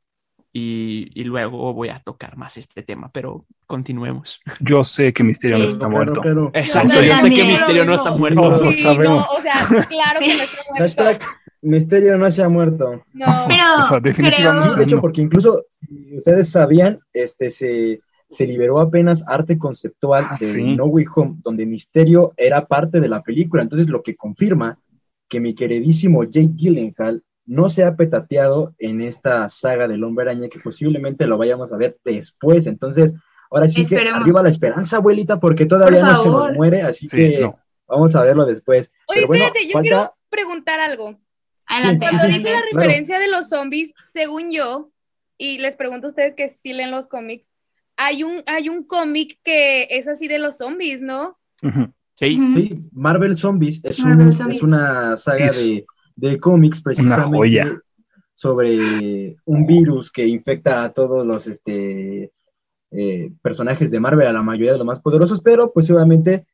y, y luego voy a tocar más este tema, pero continuemos. Yo sé que Misterio no Sí, está Claro, muerto. claro. Exacto, Yo yo sé que. Misterio no está muerto. Todos lo Sí, sabemos. no, o sea, claro que no está muerto. Hashtag Misterio no se ha muerto. No. O sea, Pero definitivamente de hecho, no. porque incluso, si ustedes sabían, este se, se liberó apenas arte conceptual Ah, de sí. No Way Home, donde Misterio era parte de la película. Entonces, lo que confirma que mi queridísimo Jake Gyllenhaal no se ha petateado en esta saga del Hombre Araña, que posiblemente lo vayamos a ver después. Entonces, ahora sí que arriba la esperanza, abuelita, porque todavía Por no se nos muere, así Sí, que no. vamos a verlo después. Oye, Pero bueno, espérate, yo falta- quiero preguntar algo. adelante, Sí, Cuando sí, dice la claro. referencia de los zombies, según yo, y les pregunto a ustedes que sí leen los cómics, hay un, hay un cómic que es así de los zombies, ¿no? Ujú. Sí, Marvel Zombies es, Marvel un- Zombies. es una saga Es de, de cómics precisamente sobre un virus que infecta a todos los este, eh, personajes de Marvel, a la mayoría de los más poderosos, pero pues obviamente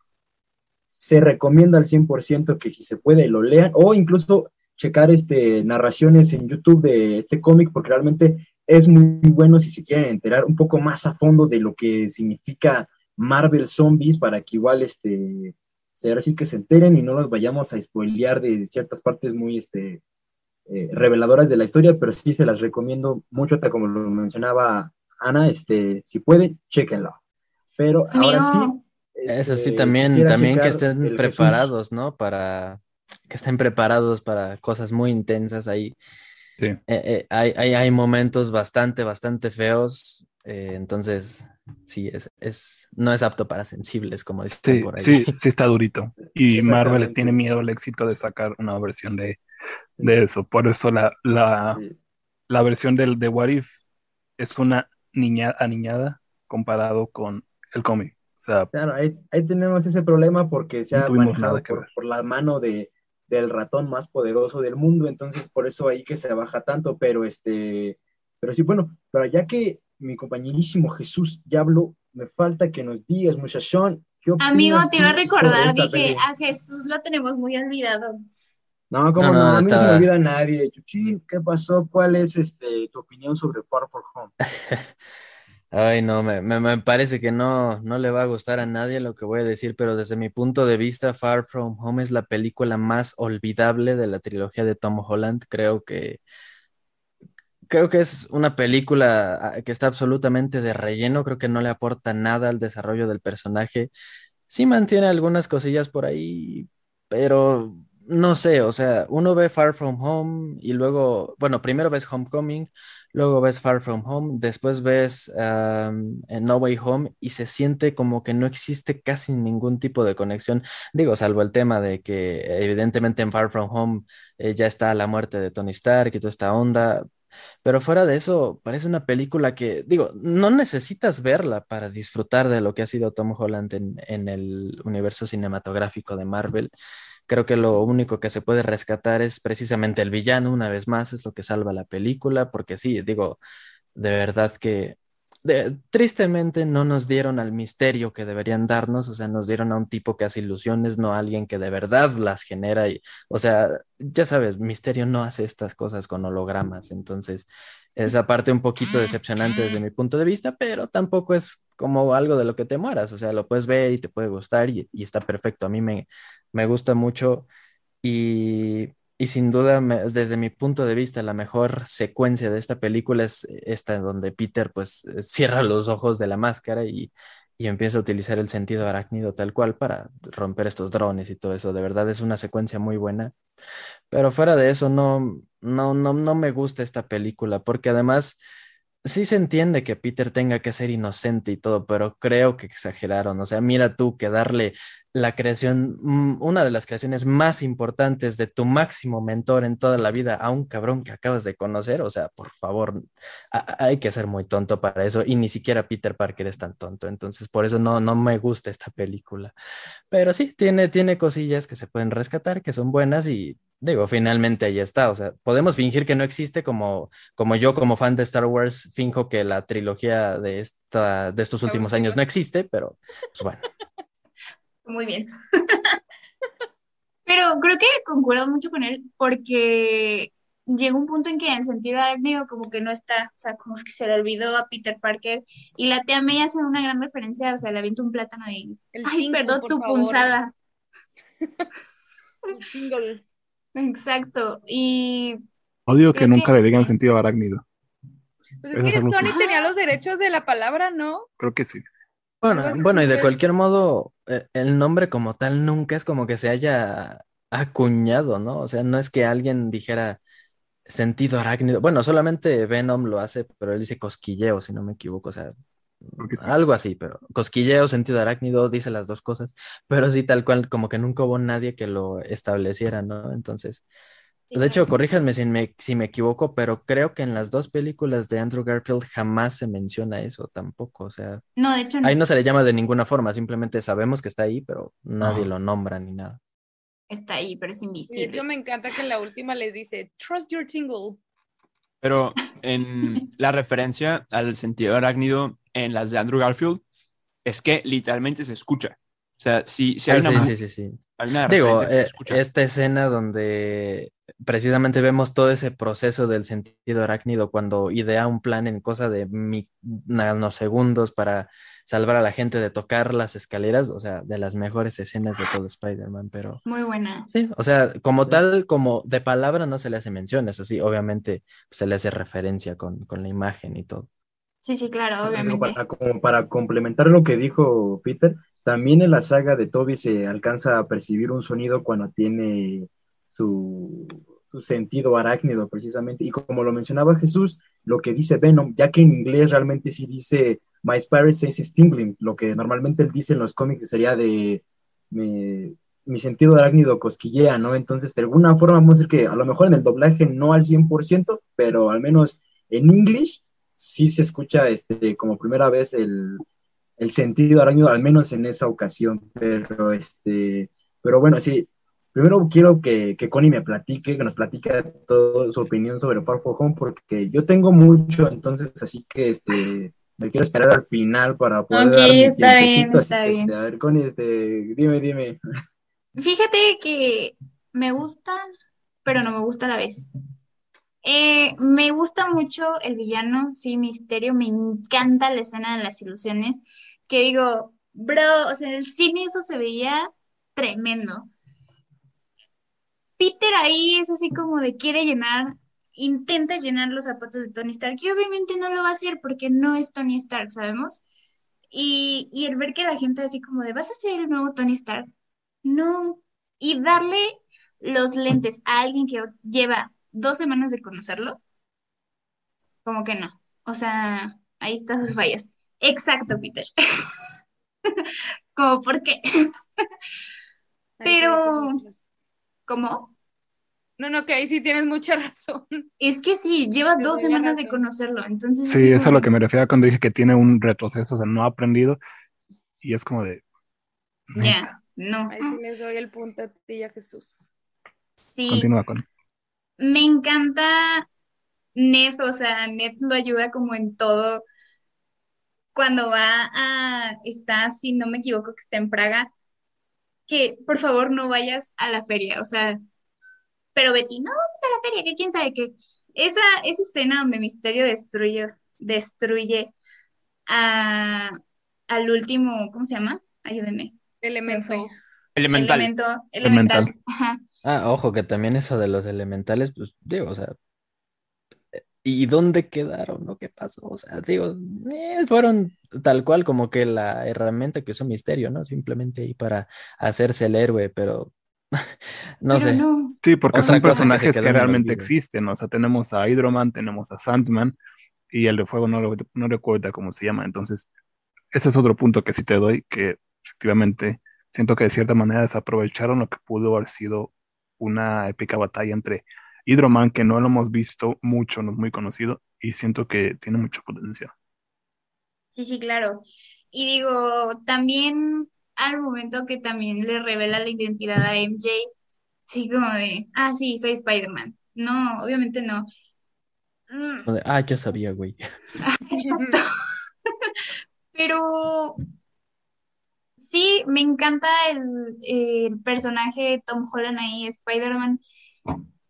se recomienda al 100% que si se puede lo lean o incluso checar este, narraciones en YouTube de este cómic porque realmente es muy bueno si se quieren enterar un poco más a fondo de lo que significa Marvel Zombies para que igual este sea así que se enteren y no los vayamos a spoilear de ciertas partes muy este eh, reveladoras de la historia, pero sí se las recomiendo mucho, tal como lo mencionaba Ana, este, si pueden, chéquenlo. Pero ahora sí. Amigo, Eso sí, este, también, también que estén preparados, ¿no? Para que estén preparados para cosas muy intensas ahí. Sí. Eh, eh, hay, hay, hay momentos bastante, bastante feos. eh, entonces, sí, es, es, no es apto para sensibles, como dicen Sí, por ahí. sí, sí está durito. Y Marvel tiene miedo al éxito de sacar una versión de, Sí. de eso. Por eso la, la, Sí. la versión del de What If es una niña aniñada comparado con el cómic. O sea, Claro, ahí, ahí tenemos ese problema porque se No ha tuvimos manejado por, por la mano de, del ratón más poderoso del mundo, entonces por eso ahí que se baja tanto, pero este, pero sí, bueno, pero ya que mi compañerísimo Jesús ya habló, me falta que nos digas, muchachón, ¿qué amigo, te iba a recordar, dije, a Jesús lo tenemos muy olvidado. No, como No, no, no, a mí no se me olvida a nadie. Chuchín, ¿qué pasó? ¿Cuál es este tu opinión sobre Far From Home? Ay, no, me, me, me parece que no, no le va a gustar a nadie lo que voy a decir, pero desde mi punto de vista, Far From Home es la película más olvidable de la trilogía de Tom Holland. Creo que, creo que es una película ah, que está absolutamente de relleno, creo que no le aporta nada al desarrollo del personaje. Sí mantiene algunas cosillas por ahí, pero no sé, o sea, uno ve Far From Home y luego, bueno, primero ves Homecoming, luego ves Far From Home, después ves um, No Way Home y se siente como que no existe casi ningún tipo de conexión. Digo, salvo el tema de que evidentemente en Far From Home eh, ya está la muerte de Tony Stark y toda esta onda, pero fuera de eso, parece una película que, digo, no necesitas verla para disfrutar de lo que ha sido Tom Holland en, el universo cinematográfico de Marvel. Creo que lo único que se puede rescatar es precisamente el villano, una vez más, es lo que salva la película, porque sí, digo, de verdad que tristemente no nos dieron al misterio que deberían darnos, o sea, nos dieron a un tipo que hace ilusiones, no a alguien que de verdad las genera. Y, o sea, ya sabes, misterio no hace estas cosas con hologramas, entonces esa parte un poquito decepcionante desde mi punto de vista, pero tampoco es como algo de lo que te mueras, o sea, lo puedes ver y te puede gustar y, y está perfecto. A mí me, me gusta mucho y y sin duda, desde mi punto de vista, la mejor secuencia de esta película es esta donde Peter pues eh, cierra los ojos de la máscara y, y empieza a utilizar el sentido arácnido tal cual para romper estos drones y todo eso. De verdad es una secuencia muy buena. Pero fuera de eso, no, no, no, no me gusta esta película porque además sí se entiende que Peter tenga que ser inocente y todo, pero creo que exageraron. O sea, mira tú que darle la creación, mm, una de las creaciones más importantes de tu máximo mentor en toda la vida a un cabrón que acabas de conocer, o sea, por favor, hay que ser muy tonto para eso y ni siquiera Peter Parker es tan tonto, entonces por eso no, no me gusta esta película. Pero sí, tiene, tiene cosillas que se pueden rescatar, que son buenas y digo, finalmente ahí está, o sea, podemos fingir que no existe como, como yo como fan de Star Wars finjo que la trilogía de, esta, de estos últimos años no existe, pero pues bueno. Muy bien. Pero creo que concuerdo mucho con él porque llega un punto en que en sentido arácnido como que no está, o sea, como que se le olvidó a Peter Parker y la tía May hace una gran referencia, o sea, le avienta un plátano y ay, perdón tu punzada. Exacto, y odio que nunca le digan sentido arácnido. Pues es, que Sony tenía los derechos de la palabra, ¿no? Creo que sí. Bueno, bueno, y de cualquier modo, el nombre como tal nunca es como que se haya acuñado, ¿no? O sea, no es que alguien dijera sentido arácnido. Bueno, solamente Venom lo hace, pero él dice cosquilleo, si no me equivoco. O sea, algo así, pero cosquilleo, sentido arácnido, dice las dos cosas, pero sí tal cual, como que nunca hubo nadie que lo estableciera, ¿no? Entonces, de hecho, corríjanme si me, si me equivoco, pero creo que en las dos películas de Andrew Garfield jamás se menciona eso tampoco. O sea, no, de hecho ahí no se le llama de ninguna forma, simplemente sabemos que está ahí, pero nadie lo nombra ni nada. Está ahí, pero es invisible. Yo me encanta que en la última le dice, trust your tingle. Pero en la referencia al sentido arácnido en las de Andrew Garfield es que literalmente se escucha. O sea, si, si hay ah, sí, sí, sí, Digo, eh, esta escena donde precisamente vemos todo ese proceso del sentido arácnido cuando idea un plan en cosa de nanosegundos para salvar a la gente de tocar las escaleras, o sea, de las mejores escenas de todo Spider-Man, pero... Muy buena. Sí, o sea, como tal, como de palabra no se le hace mención, eso sí, obviamente se le hace referencia con, con la imagen y todo. Sí, sí, claro, obviamente. Para, como para complementar lo que dijo Peter, también en la saga de Toby se alcanza a percibir un sonido cuando tiene su, sentido arácnido precisamente. Y como lo mencionaba Jesús, lo que dice Venom, ya que en inglés realmente sí dice My spirit sense tingling, lo que normalmente él dice en los cómics sería de mi sentido arácnido cosquillea, ¿no? Entonces, de alguna forma, vamos a decir que a lo mejor en el doblaje no al 100%, pero al menos en inglés sí se escucha este, como primera vez el, el sentido arácnido, al menos en esa ocasión. Pero, este, pero bueno, sí, primero quiero que, que Connie me platique, que nos platique toda su opinión sobre Far From Home, porque yo tengo mucho, entonces así que este, me quiero esperar al final para poder dar mi está bien, está bien. Este, a ver, Connie, este, dime, dime. Fíjate que me gusta, pero no me gusta a la vez. Eh, me gusta mucho el villano, sí, Misterio, me encanta la escena de las ilusiones, que digo, bro, o sea, en el cine eso se veía tremendo. Peter ahí es así como de quiere llenar, intenta llenar los zapatos de Tony Stark y obviamente no lo va a hacer porque no es Tony Stark, ¿sabemos? Y, y el ver que la gente así como de, ¿vas a ser el nuevo Tony Stark? No. Y darle los lentes a alguien que lleva dos semanas de conocerlo, como que no. O sea, ahí están sus fallas. Exacto, Peter. como por qué. Pero, ¿cómo? No, no, que ahí sí tienes mucha razón. Es que sí, lleva Te dos semanas de conocerlo, entonces... Sí, eso es a lo que me refiero cuando dije que tiene un retroceso, o sea, no ha aprendido. Y es como de. Ya, no. Ahí sí les doy el punto a ti y a Jesús. Sí, Continúa con. me encanta Ned, o sea, Ned lo ayuda como en todo. Cuando va a, está, si no me equivoco, que está en Praga, que por favor no vayas a la feria, o sea, pero Betty, no vamos a la feria, que quién sabe qué. Esa, esa escena donde Misterio destruye, destruye a, al último, ¿cómo se llama? Ayúdenme. Elemento. Elemental. Elemento, elemental. Elemental. Ajá. Ah, ojo, que también eso de los elementales, pues digo, o sea, ¿y dónde quedaron? ¿No? ¿Qué pasó? O sea, digo, eh, fueron tal cual como que la herramienta que usó Misterio, ¿no? Simplemente ahí para hacerse el héroe, pero no Pero sé. no. Sí, porque Otra son que personajes que realmente existen. O sea, tenemos a Hydroman, tenemos a Sandman y el de fuego no, lo- no recuerdo cómo se llama. Entonces, ese es otro punto que sí te doy, que efectivamente siento que de cierta manera desaprovecharon lo que pudo haber sido una épica batalla entre Hydroman, que no lo hemos visto mucho, no es muy conocido, y siento que tiene mucho potencial. Sí, sí, claro. Y digo, también al momento que también le revela la identidad a MJ, sí como de, ah, sí, soy Spider-Man. No, obviamente no. Mm, ah, ya sabía, güey. exacto. Pero sí, me encanta el, el personaje de Tom Holland ahí, Spider-Man.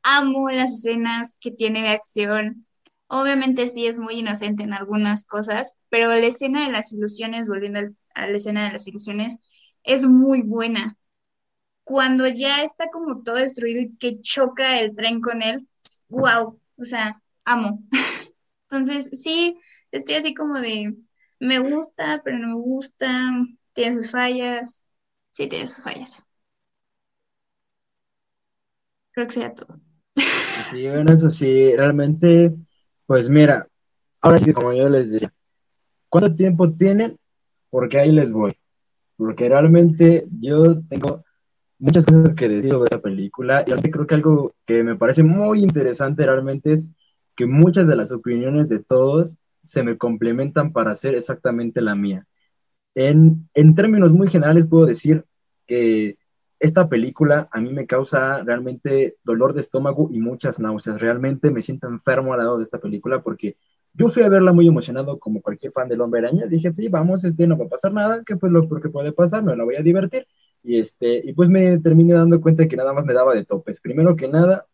Amo las escenas que tiene de acción. Obviamente sí es muy inocente en algunas cosas, pero la escena de las ilusiones, volviendo a la escena de las ilusiones, es muy buena. Cuando ya está como todo destruido y que choca el tren con él, wow, o sea, amo. Entonces, sí, estoy así como de, me gusta, pero no me gusta, tiene sus fallas, sí tiene sus fallas. Creo que sería todo. Sí, bueno, eso sí, realmente, pues mira, ahora sí, como yo les decía, ¿cuánto tiempo tienen? Porque ahí les voy. Porque realmente yo tengo muchas cosas que decir sobre esta película y creo que algo que me parece muy interesante realmente es que muchas de las opiniones de todos se me complementan para hacer exactamente la mía. En, en términos muy generales puedo decir que esta película a mí me causa realmente dolor de estómago y muchas náuseas. Realmente me siento enfermo al lado de esta película porque yo fui a verla muy emocionado como cualquier fan del Hombre Araña. Dije, sí, vamos, este, no va a pasar nada, que pues lo que puede pasar, me la voy a divertir. Y, este, y pues me terminé dando cuenta que nada más me daba de topes. Primero que nada,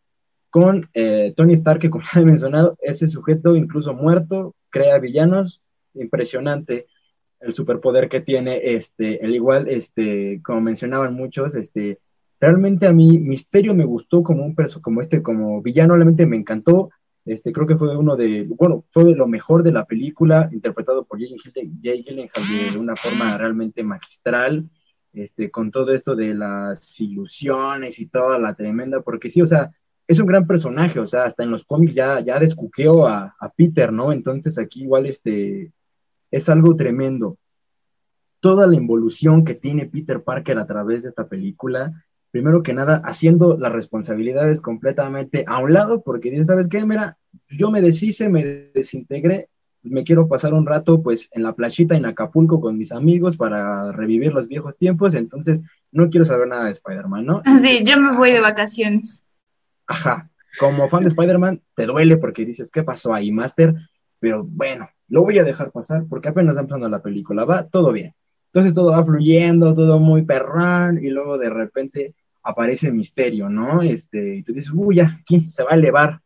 con eh, Tony Stark, que como ya he mencionado, ese sujeto incluso muerto, crea villanos, impresionante el superpoder que tiene, este, el igual, este, como mencionaban muchos, este, realmente a mí Misterio me gustó como un perso, como este, como villano, realmente me encantó, este, creo que fue uno de, bueno, fue de lo mejor de la película, interpretado por Jay Gyllen- Jay Gyllenhaal de una forma realmente magistral, este, con todo esto de las ilusiones y toda la tremenda, porque sí, o sea, es un gran personaje, o sea, hasta en los cómics ya, ya descuqueó a, a Peter, ¿no? Entonces aquí igual, este, es algo tremendo. Toda la involución que tiene Peter Parker a través de esta película, primero que nada, haciendo las responsabilidades completamente a un lado, porque dice, ¿sabes qué? Mira, yo me deshice, me desintegré, me quiero pasar un rato pues en la playita en Acapulco con mis amigos para revivir los viejos tiempos, entonces no quiero saber nada de Spider-Man, ¿no? Así, yo me voy de vacaciones. Ajá, como fan de Spider-Man, te duele porque dices, ¿qué pasó ahí, Master? Pero bueno, lo voy a dejar pasar porque apenas está empezando la película, va todo bien. Entonces todo va fluyendo, todo muy perrón, y luego de repente aparece el misterio, ¿no? Este, y tú dices, uy, ya, aquí se va a elevar.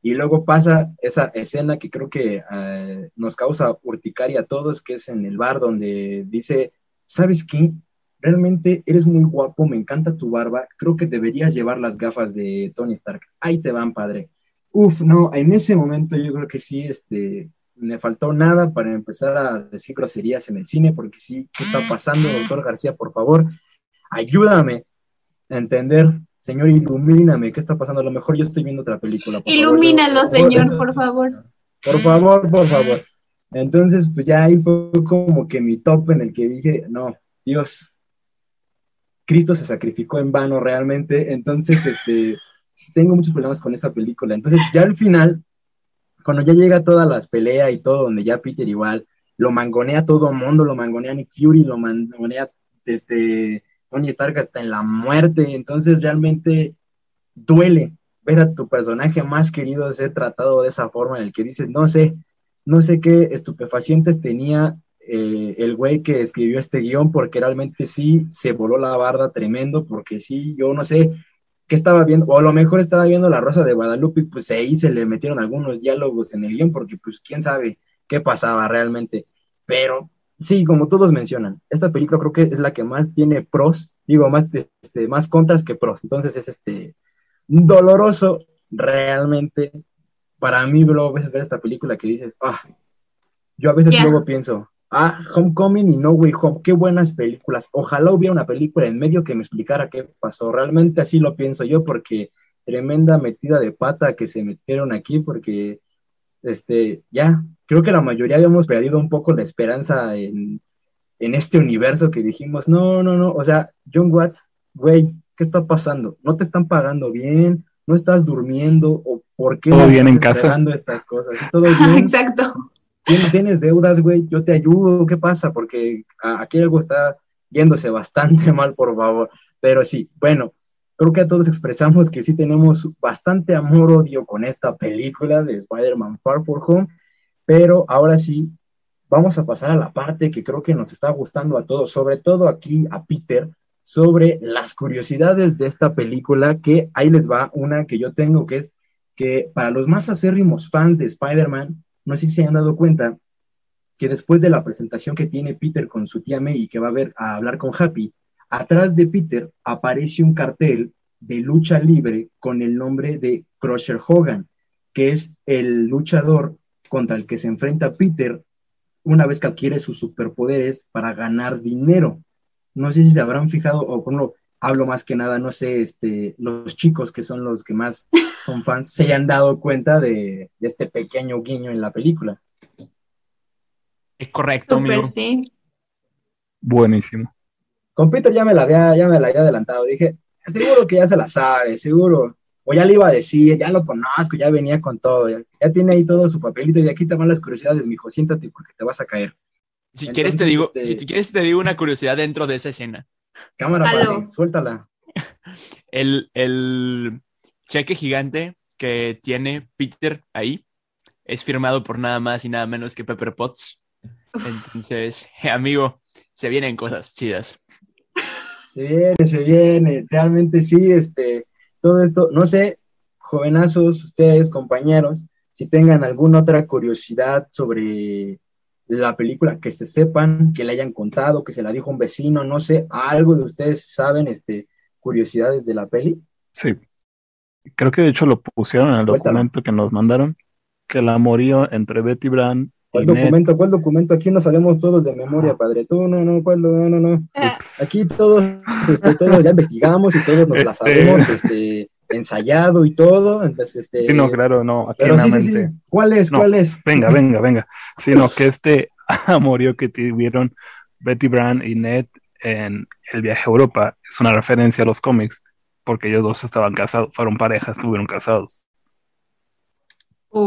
Y luego pasa esa escena que creo que eh, nos causa urticaria a todos, que es en el bar donde dice, ¿sabes qué? Realmente eres muy guapo, me encanta tu barba, creo que deberías llevar las gafas de Tony Stark. Ahí te van, padre. Uf, no, en ese momento yo creo que sí, este, me faltó nada para empezar a decir groserías en el cine, porque sí, ¿qué está pasando, doctor García? Por favor, ayúdame a entender señor, ilumíname, ¿qué está pasando? A lo mejor yo estoy viendo otra película. por favor, Ilumínalo, yo- señor, por favor. Por favor, por favor. Entonces, pues ya ahí fue como que mi top en el que dije, no, Dios, Cristo se sacrificó en vano realmente. Entonces, este, tengo muchos problemas con esa película. Entonces, ya al final, cuando ya llega todas las peleas y todo, donde ya Peter igual lo mangonea todo mundo, lo mangonea Nick Fury, lo mangonea este, Tony Stark hasta en la muerte. Entonces, realmente duele ver a tu personaje más querido ser tratado de esa forma, en el que dices, no sé, no sé qué estupefacientes tenía eh, el güey que escribió este guion, porque realmente sí se voló la barda tremendo, porque sí, yo no sé qué estaba viendo, o a lo mejor estaba viendo La Rosa de Guadalupe y pues ahí se le metieron algunos diálogos en el guion, porque pues quién sabe qué pasaba realmente, pero sí, como todos mencionan, esta película creo que es la que más tiene pros, digo, más, este, más contras que pros, entonces es este doloroso realmente. Para mí, bro, a veces ver esta película que dices, ah, yo a veces luego pienso, ah, Homecoming y No Way Home, qué buenas películas. Ojalá hubiera una película en medio que me explicara qué pasó. Realmente así lo pienso yo, porque tremenda metida de pata que se metieron aquí, porque, este, ya, creo que la mayoría habíamos perdido un poco la esperanza en, en este universo que dijimos, no, no, no, o sea, John Watts, güey, ¿qué está pasando? ¿No te están pagando bien? ¿No estás durmiendo? ¿O por qué ¿Todo no bien estás en casa? estas cosas? ¿Todo bien? Exacto. ¿Tien- ¿Tienes deudas, güey? Yo te ayudo, ¿qué pasa? Porque aquí algo está yéndose bastante mal, por favor. Pero sí, bueno, creo que a todos expresamos que sí tenemos bastante amor-odio con esta película de Spider-Man Far From Home, pero ahora sí, vamos a pasar a la parte que creo que nos está gustando a todos, sobre todo aquí a Peter, sobre las curiosidades de esta película, que ahí les va una que yo tengo, que es que para los más acérrimos fans de Spider-Man, no sé si se han dado cuenta que después de la presentación que tiene Peter con su tía May que va a ver a hablar con Happy, atrás de Peter aparece un cartel de lucha libre con el nombre de Crusher Hogan, que es el luchador contra el que se enfrenta Peter una vez que adquiere sus superpoderes para ganar dinero. No sé si se habrán fijado, o bueno, hablo más que nada, no sé, este, los chicos que son los que más son fans, se hayan dado cuenta de, de este pequeño guiño en la película. Es correcto, amigo. sí. Buenísimo. Con Peter ya me la había, ya me la había adelantado. Dije, seguro que ya se la sabe, seguro. O ya le iba a decir, ya lo conozco, ya venía con todo. Ya, ya tiene ahí todo su papelito y aquí te van las curiosidades, mijo. Siéntate porque te vas a caer. Si quieres te digo, este- si quieres te digo una curiosidad dentro de esa escena. Cámara, suéltala. El, el cheque gigante que tiene Peter ahí es firmado por nada más y nada menos que Pepper Potts. Entonces, amigo, se vienen cosas chidas. Se viene, se viene. Realmente sí, este, todo esto, no sé, jovenazos, ustedes, compañeros, si tengan alguna otra curiosidad sobre la película, que se sepan, que le hayan contado, que se la dijo un vecino, no sé, algo de ustedes saben, este, curiosidades de la peli. Sí. Creo que de hecho lo pusieron en el Suéltalo. documento que nos mandaron, que el amorío entre Betty Brand y ¿Cuál documento? ¿Cuál documento? Aquí no sabemos todos de memoria, padre. Tú, no, no, ¿cuál? No, no, no. ups, Aquí todos, este, todos ya investigamos y todos nos la Este. sabemos, este, ensayado y todo. Entonces, este. sí, no, claro, no, aquí Pero sí, sí, sí. ¿Cuál es? No. ¿Cuál es? Venga, venga, venga. Sino que este amorío que tuvieron Betty Brand y Ned en el viaje a Europa es una referencia a los cómics, porque ellos dos estaban casados, fueron parejas, estuvieron casados.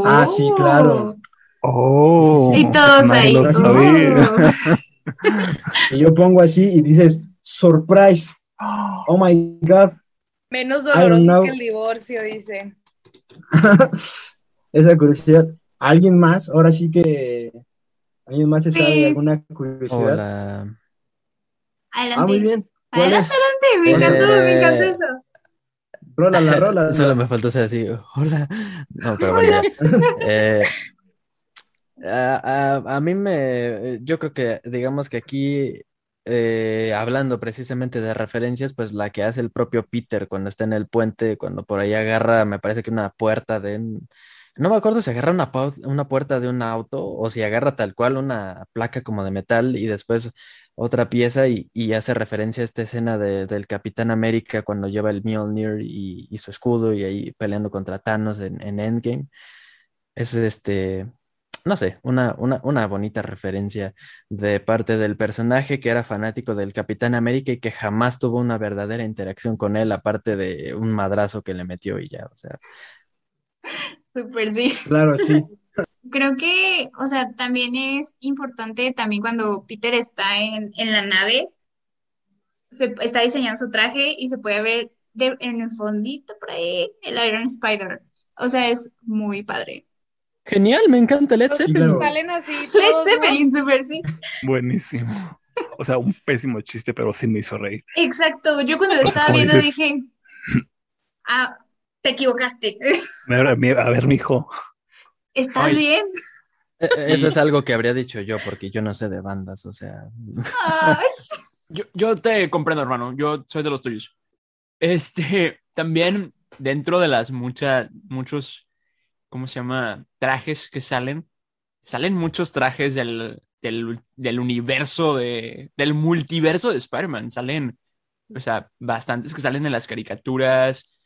Ah, sí, claro. Oh, Y todos nadie ahí. sabía. Y yo pongo así y dices, surprise. Oh my God. Menos doloroso que el divorcio, dice. Esa curiosidad. ¿Alguien más? Ahora sí que. ¿Alguien más se sabe de alguna curiosidad? Hola. Adelante. Ah, muy bien. ¿Cuál Adelante. Me Eh, encantó, me encantó eso. Rólala, rólala. Solo me faltó ser así, hola. No, pero bueno. Eh, a, a- a mí me, yo creo que, digamos que aquí, eh, hablando precisamente de referencias, pues la que hace el propio Peter cuando está en el puente, cuando por ahí agarra, me parece que una puerta de, No me acuerdo si agarra una, una puerta de un auto o si agarra tal cual una placa como de metal y después otra pieza y, y hace referencia a esta escena de- del Capitán América cuando lleva el Mjolnir y, y su escudo y ahí peleando contra Thanos en, en Endgame. Es este, no sé, una, una, una bonita referencia de parte del personaje que era fanático del Capitán América y que jamás tuvo una verdadera interacción con él, aparte de un madrazo que le metió y ya, o sea. Súper sí. Claro, sí. Creo que, o sea, también es importante también cuando Peter está en, en la nave, se está diseñando su traje y se puede ver de- en el fondito por ahí el Iron Spider. O sea, es muy padre. Genial, me encanta Led Zeppelin. salen así Led. Zeppelin, súper sí. Buenísimo. O sea, un pésimo chiste, pero sí me hizo reír. Exacto, yo cuando lo estaba viendo dices- dije, ah, te equivocaste. A ver, mi- a ver, mijo. ¿Estás Ay. bien? Eh, eh, Eso es algo que habría dicho yo, porque yo no sé de bandas, o sea. Ay, Yo, yo te comprendo, hermano. Yo soy de los tuyos. Este, también dentro de las muchas, muchos, ¿cómo se llama? Trajes que salen. Salen muchos trajes del, del, del universo de, del multiverso de Spider-Man. Salen, o sea, bastantes que salen en las caricaturas.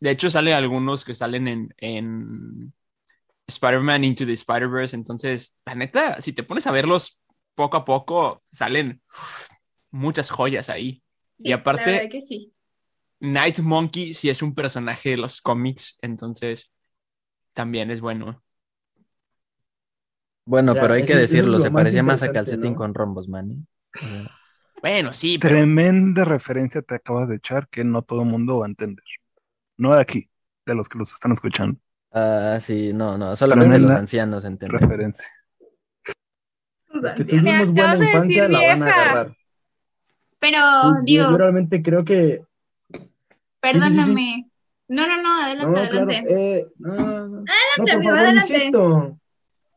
De hecho, salen algunos que salen en, en Spider-Man Into the Spider-Verse. Entonces, la neta, si te pones a verlos poco a poco, salen muchas joyas ahí. Y aparte, que sí. Night Monkey sí es un personaje de los cómics, entonces también es bueno. Bueno, pero hay que decirlo, lo se parecía más a calcetín ¿no? con rombos, man. ¿eh? Bueno, sí, pero Tremenda referencia te acabas de echar que no todo el mundo va a entender. No de aquí, de los que los están escuchando. Ah, sí, no, no, solamente los ancianos entienden. Referencia. Los que tuvimos buena de infancia la van a agarrar. Pero, digo, yo realmente creo que. perdóname. No, no, no, adelante, No, claro. adelante. Eh, no, no, no, por amigo, favor, adelante. insisto.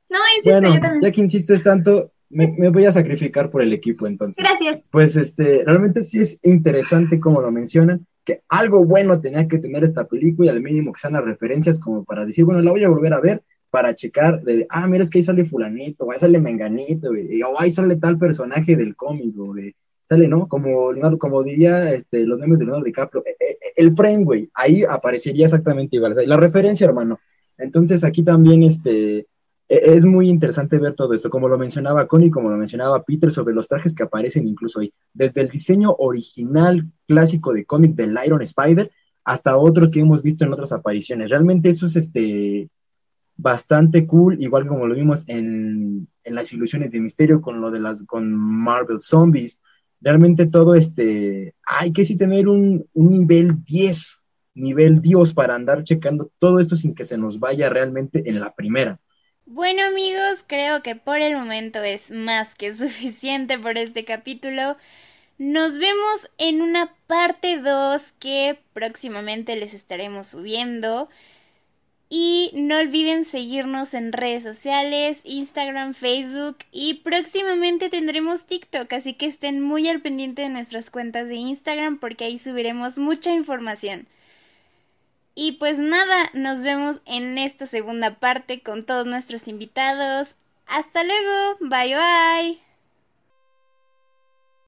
No, insisto, Bueno, yo también. ya que insistes tanto, me, me voy a sacrificar por el equipo entonces. Gracias. Pues este, realmente sí es interesante como lo mencionan, que algo bueno tenía que tener esta película y al mínimo que sean las referencias como para decir, bueno, la voy a volver a ver para checar de, ah, mira, es que ahí sale fulanito, o ahí sale menganito, y- o ahí sale tal personaje del cómic, o de, sale, ¿no? Como, como diría este, los memes de Leonardo DiCaprio, eh, eh, el frame, güey, ahí aparecería exactamente igual, la referencia, hermano. Entonces aquí también, este, e- es muy interesante ver todo esto, como lo mencionaba Connie, como lo mencionaba Peter, sobre los trajes que aparecen incluso ahí, desde el diseño original clásico de cómic del Iron Spider hasta otros que hemos visto en otras apariciones. Realmente eso es este bastante cool, igual como lo vimos en, en las ilusiones de misterio con lo de las con Marvel Zombies. Realmente todo este, hay que sí tener un, un nivel 10, nivel Dios para andar checando todo esto sin que se nos vaya realmente en la primera. Bueno amigos, creo que por el momento es más que suficiente por este capítulo. Nos vemos en una parte 2 que próximamente les estaremos subiendo. Y no olviden seguirnos en redes sociales, Instagram, Facebook y próximamente tendremos TikTok, así que estén muy al pendiente de nuestras cuentas de Instagram porque ahí subiremos mucha información. Y pues nada, nos vemos en esta segunda parte con todos nuestros invitados. Hasta luego, bye bye.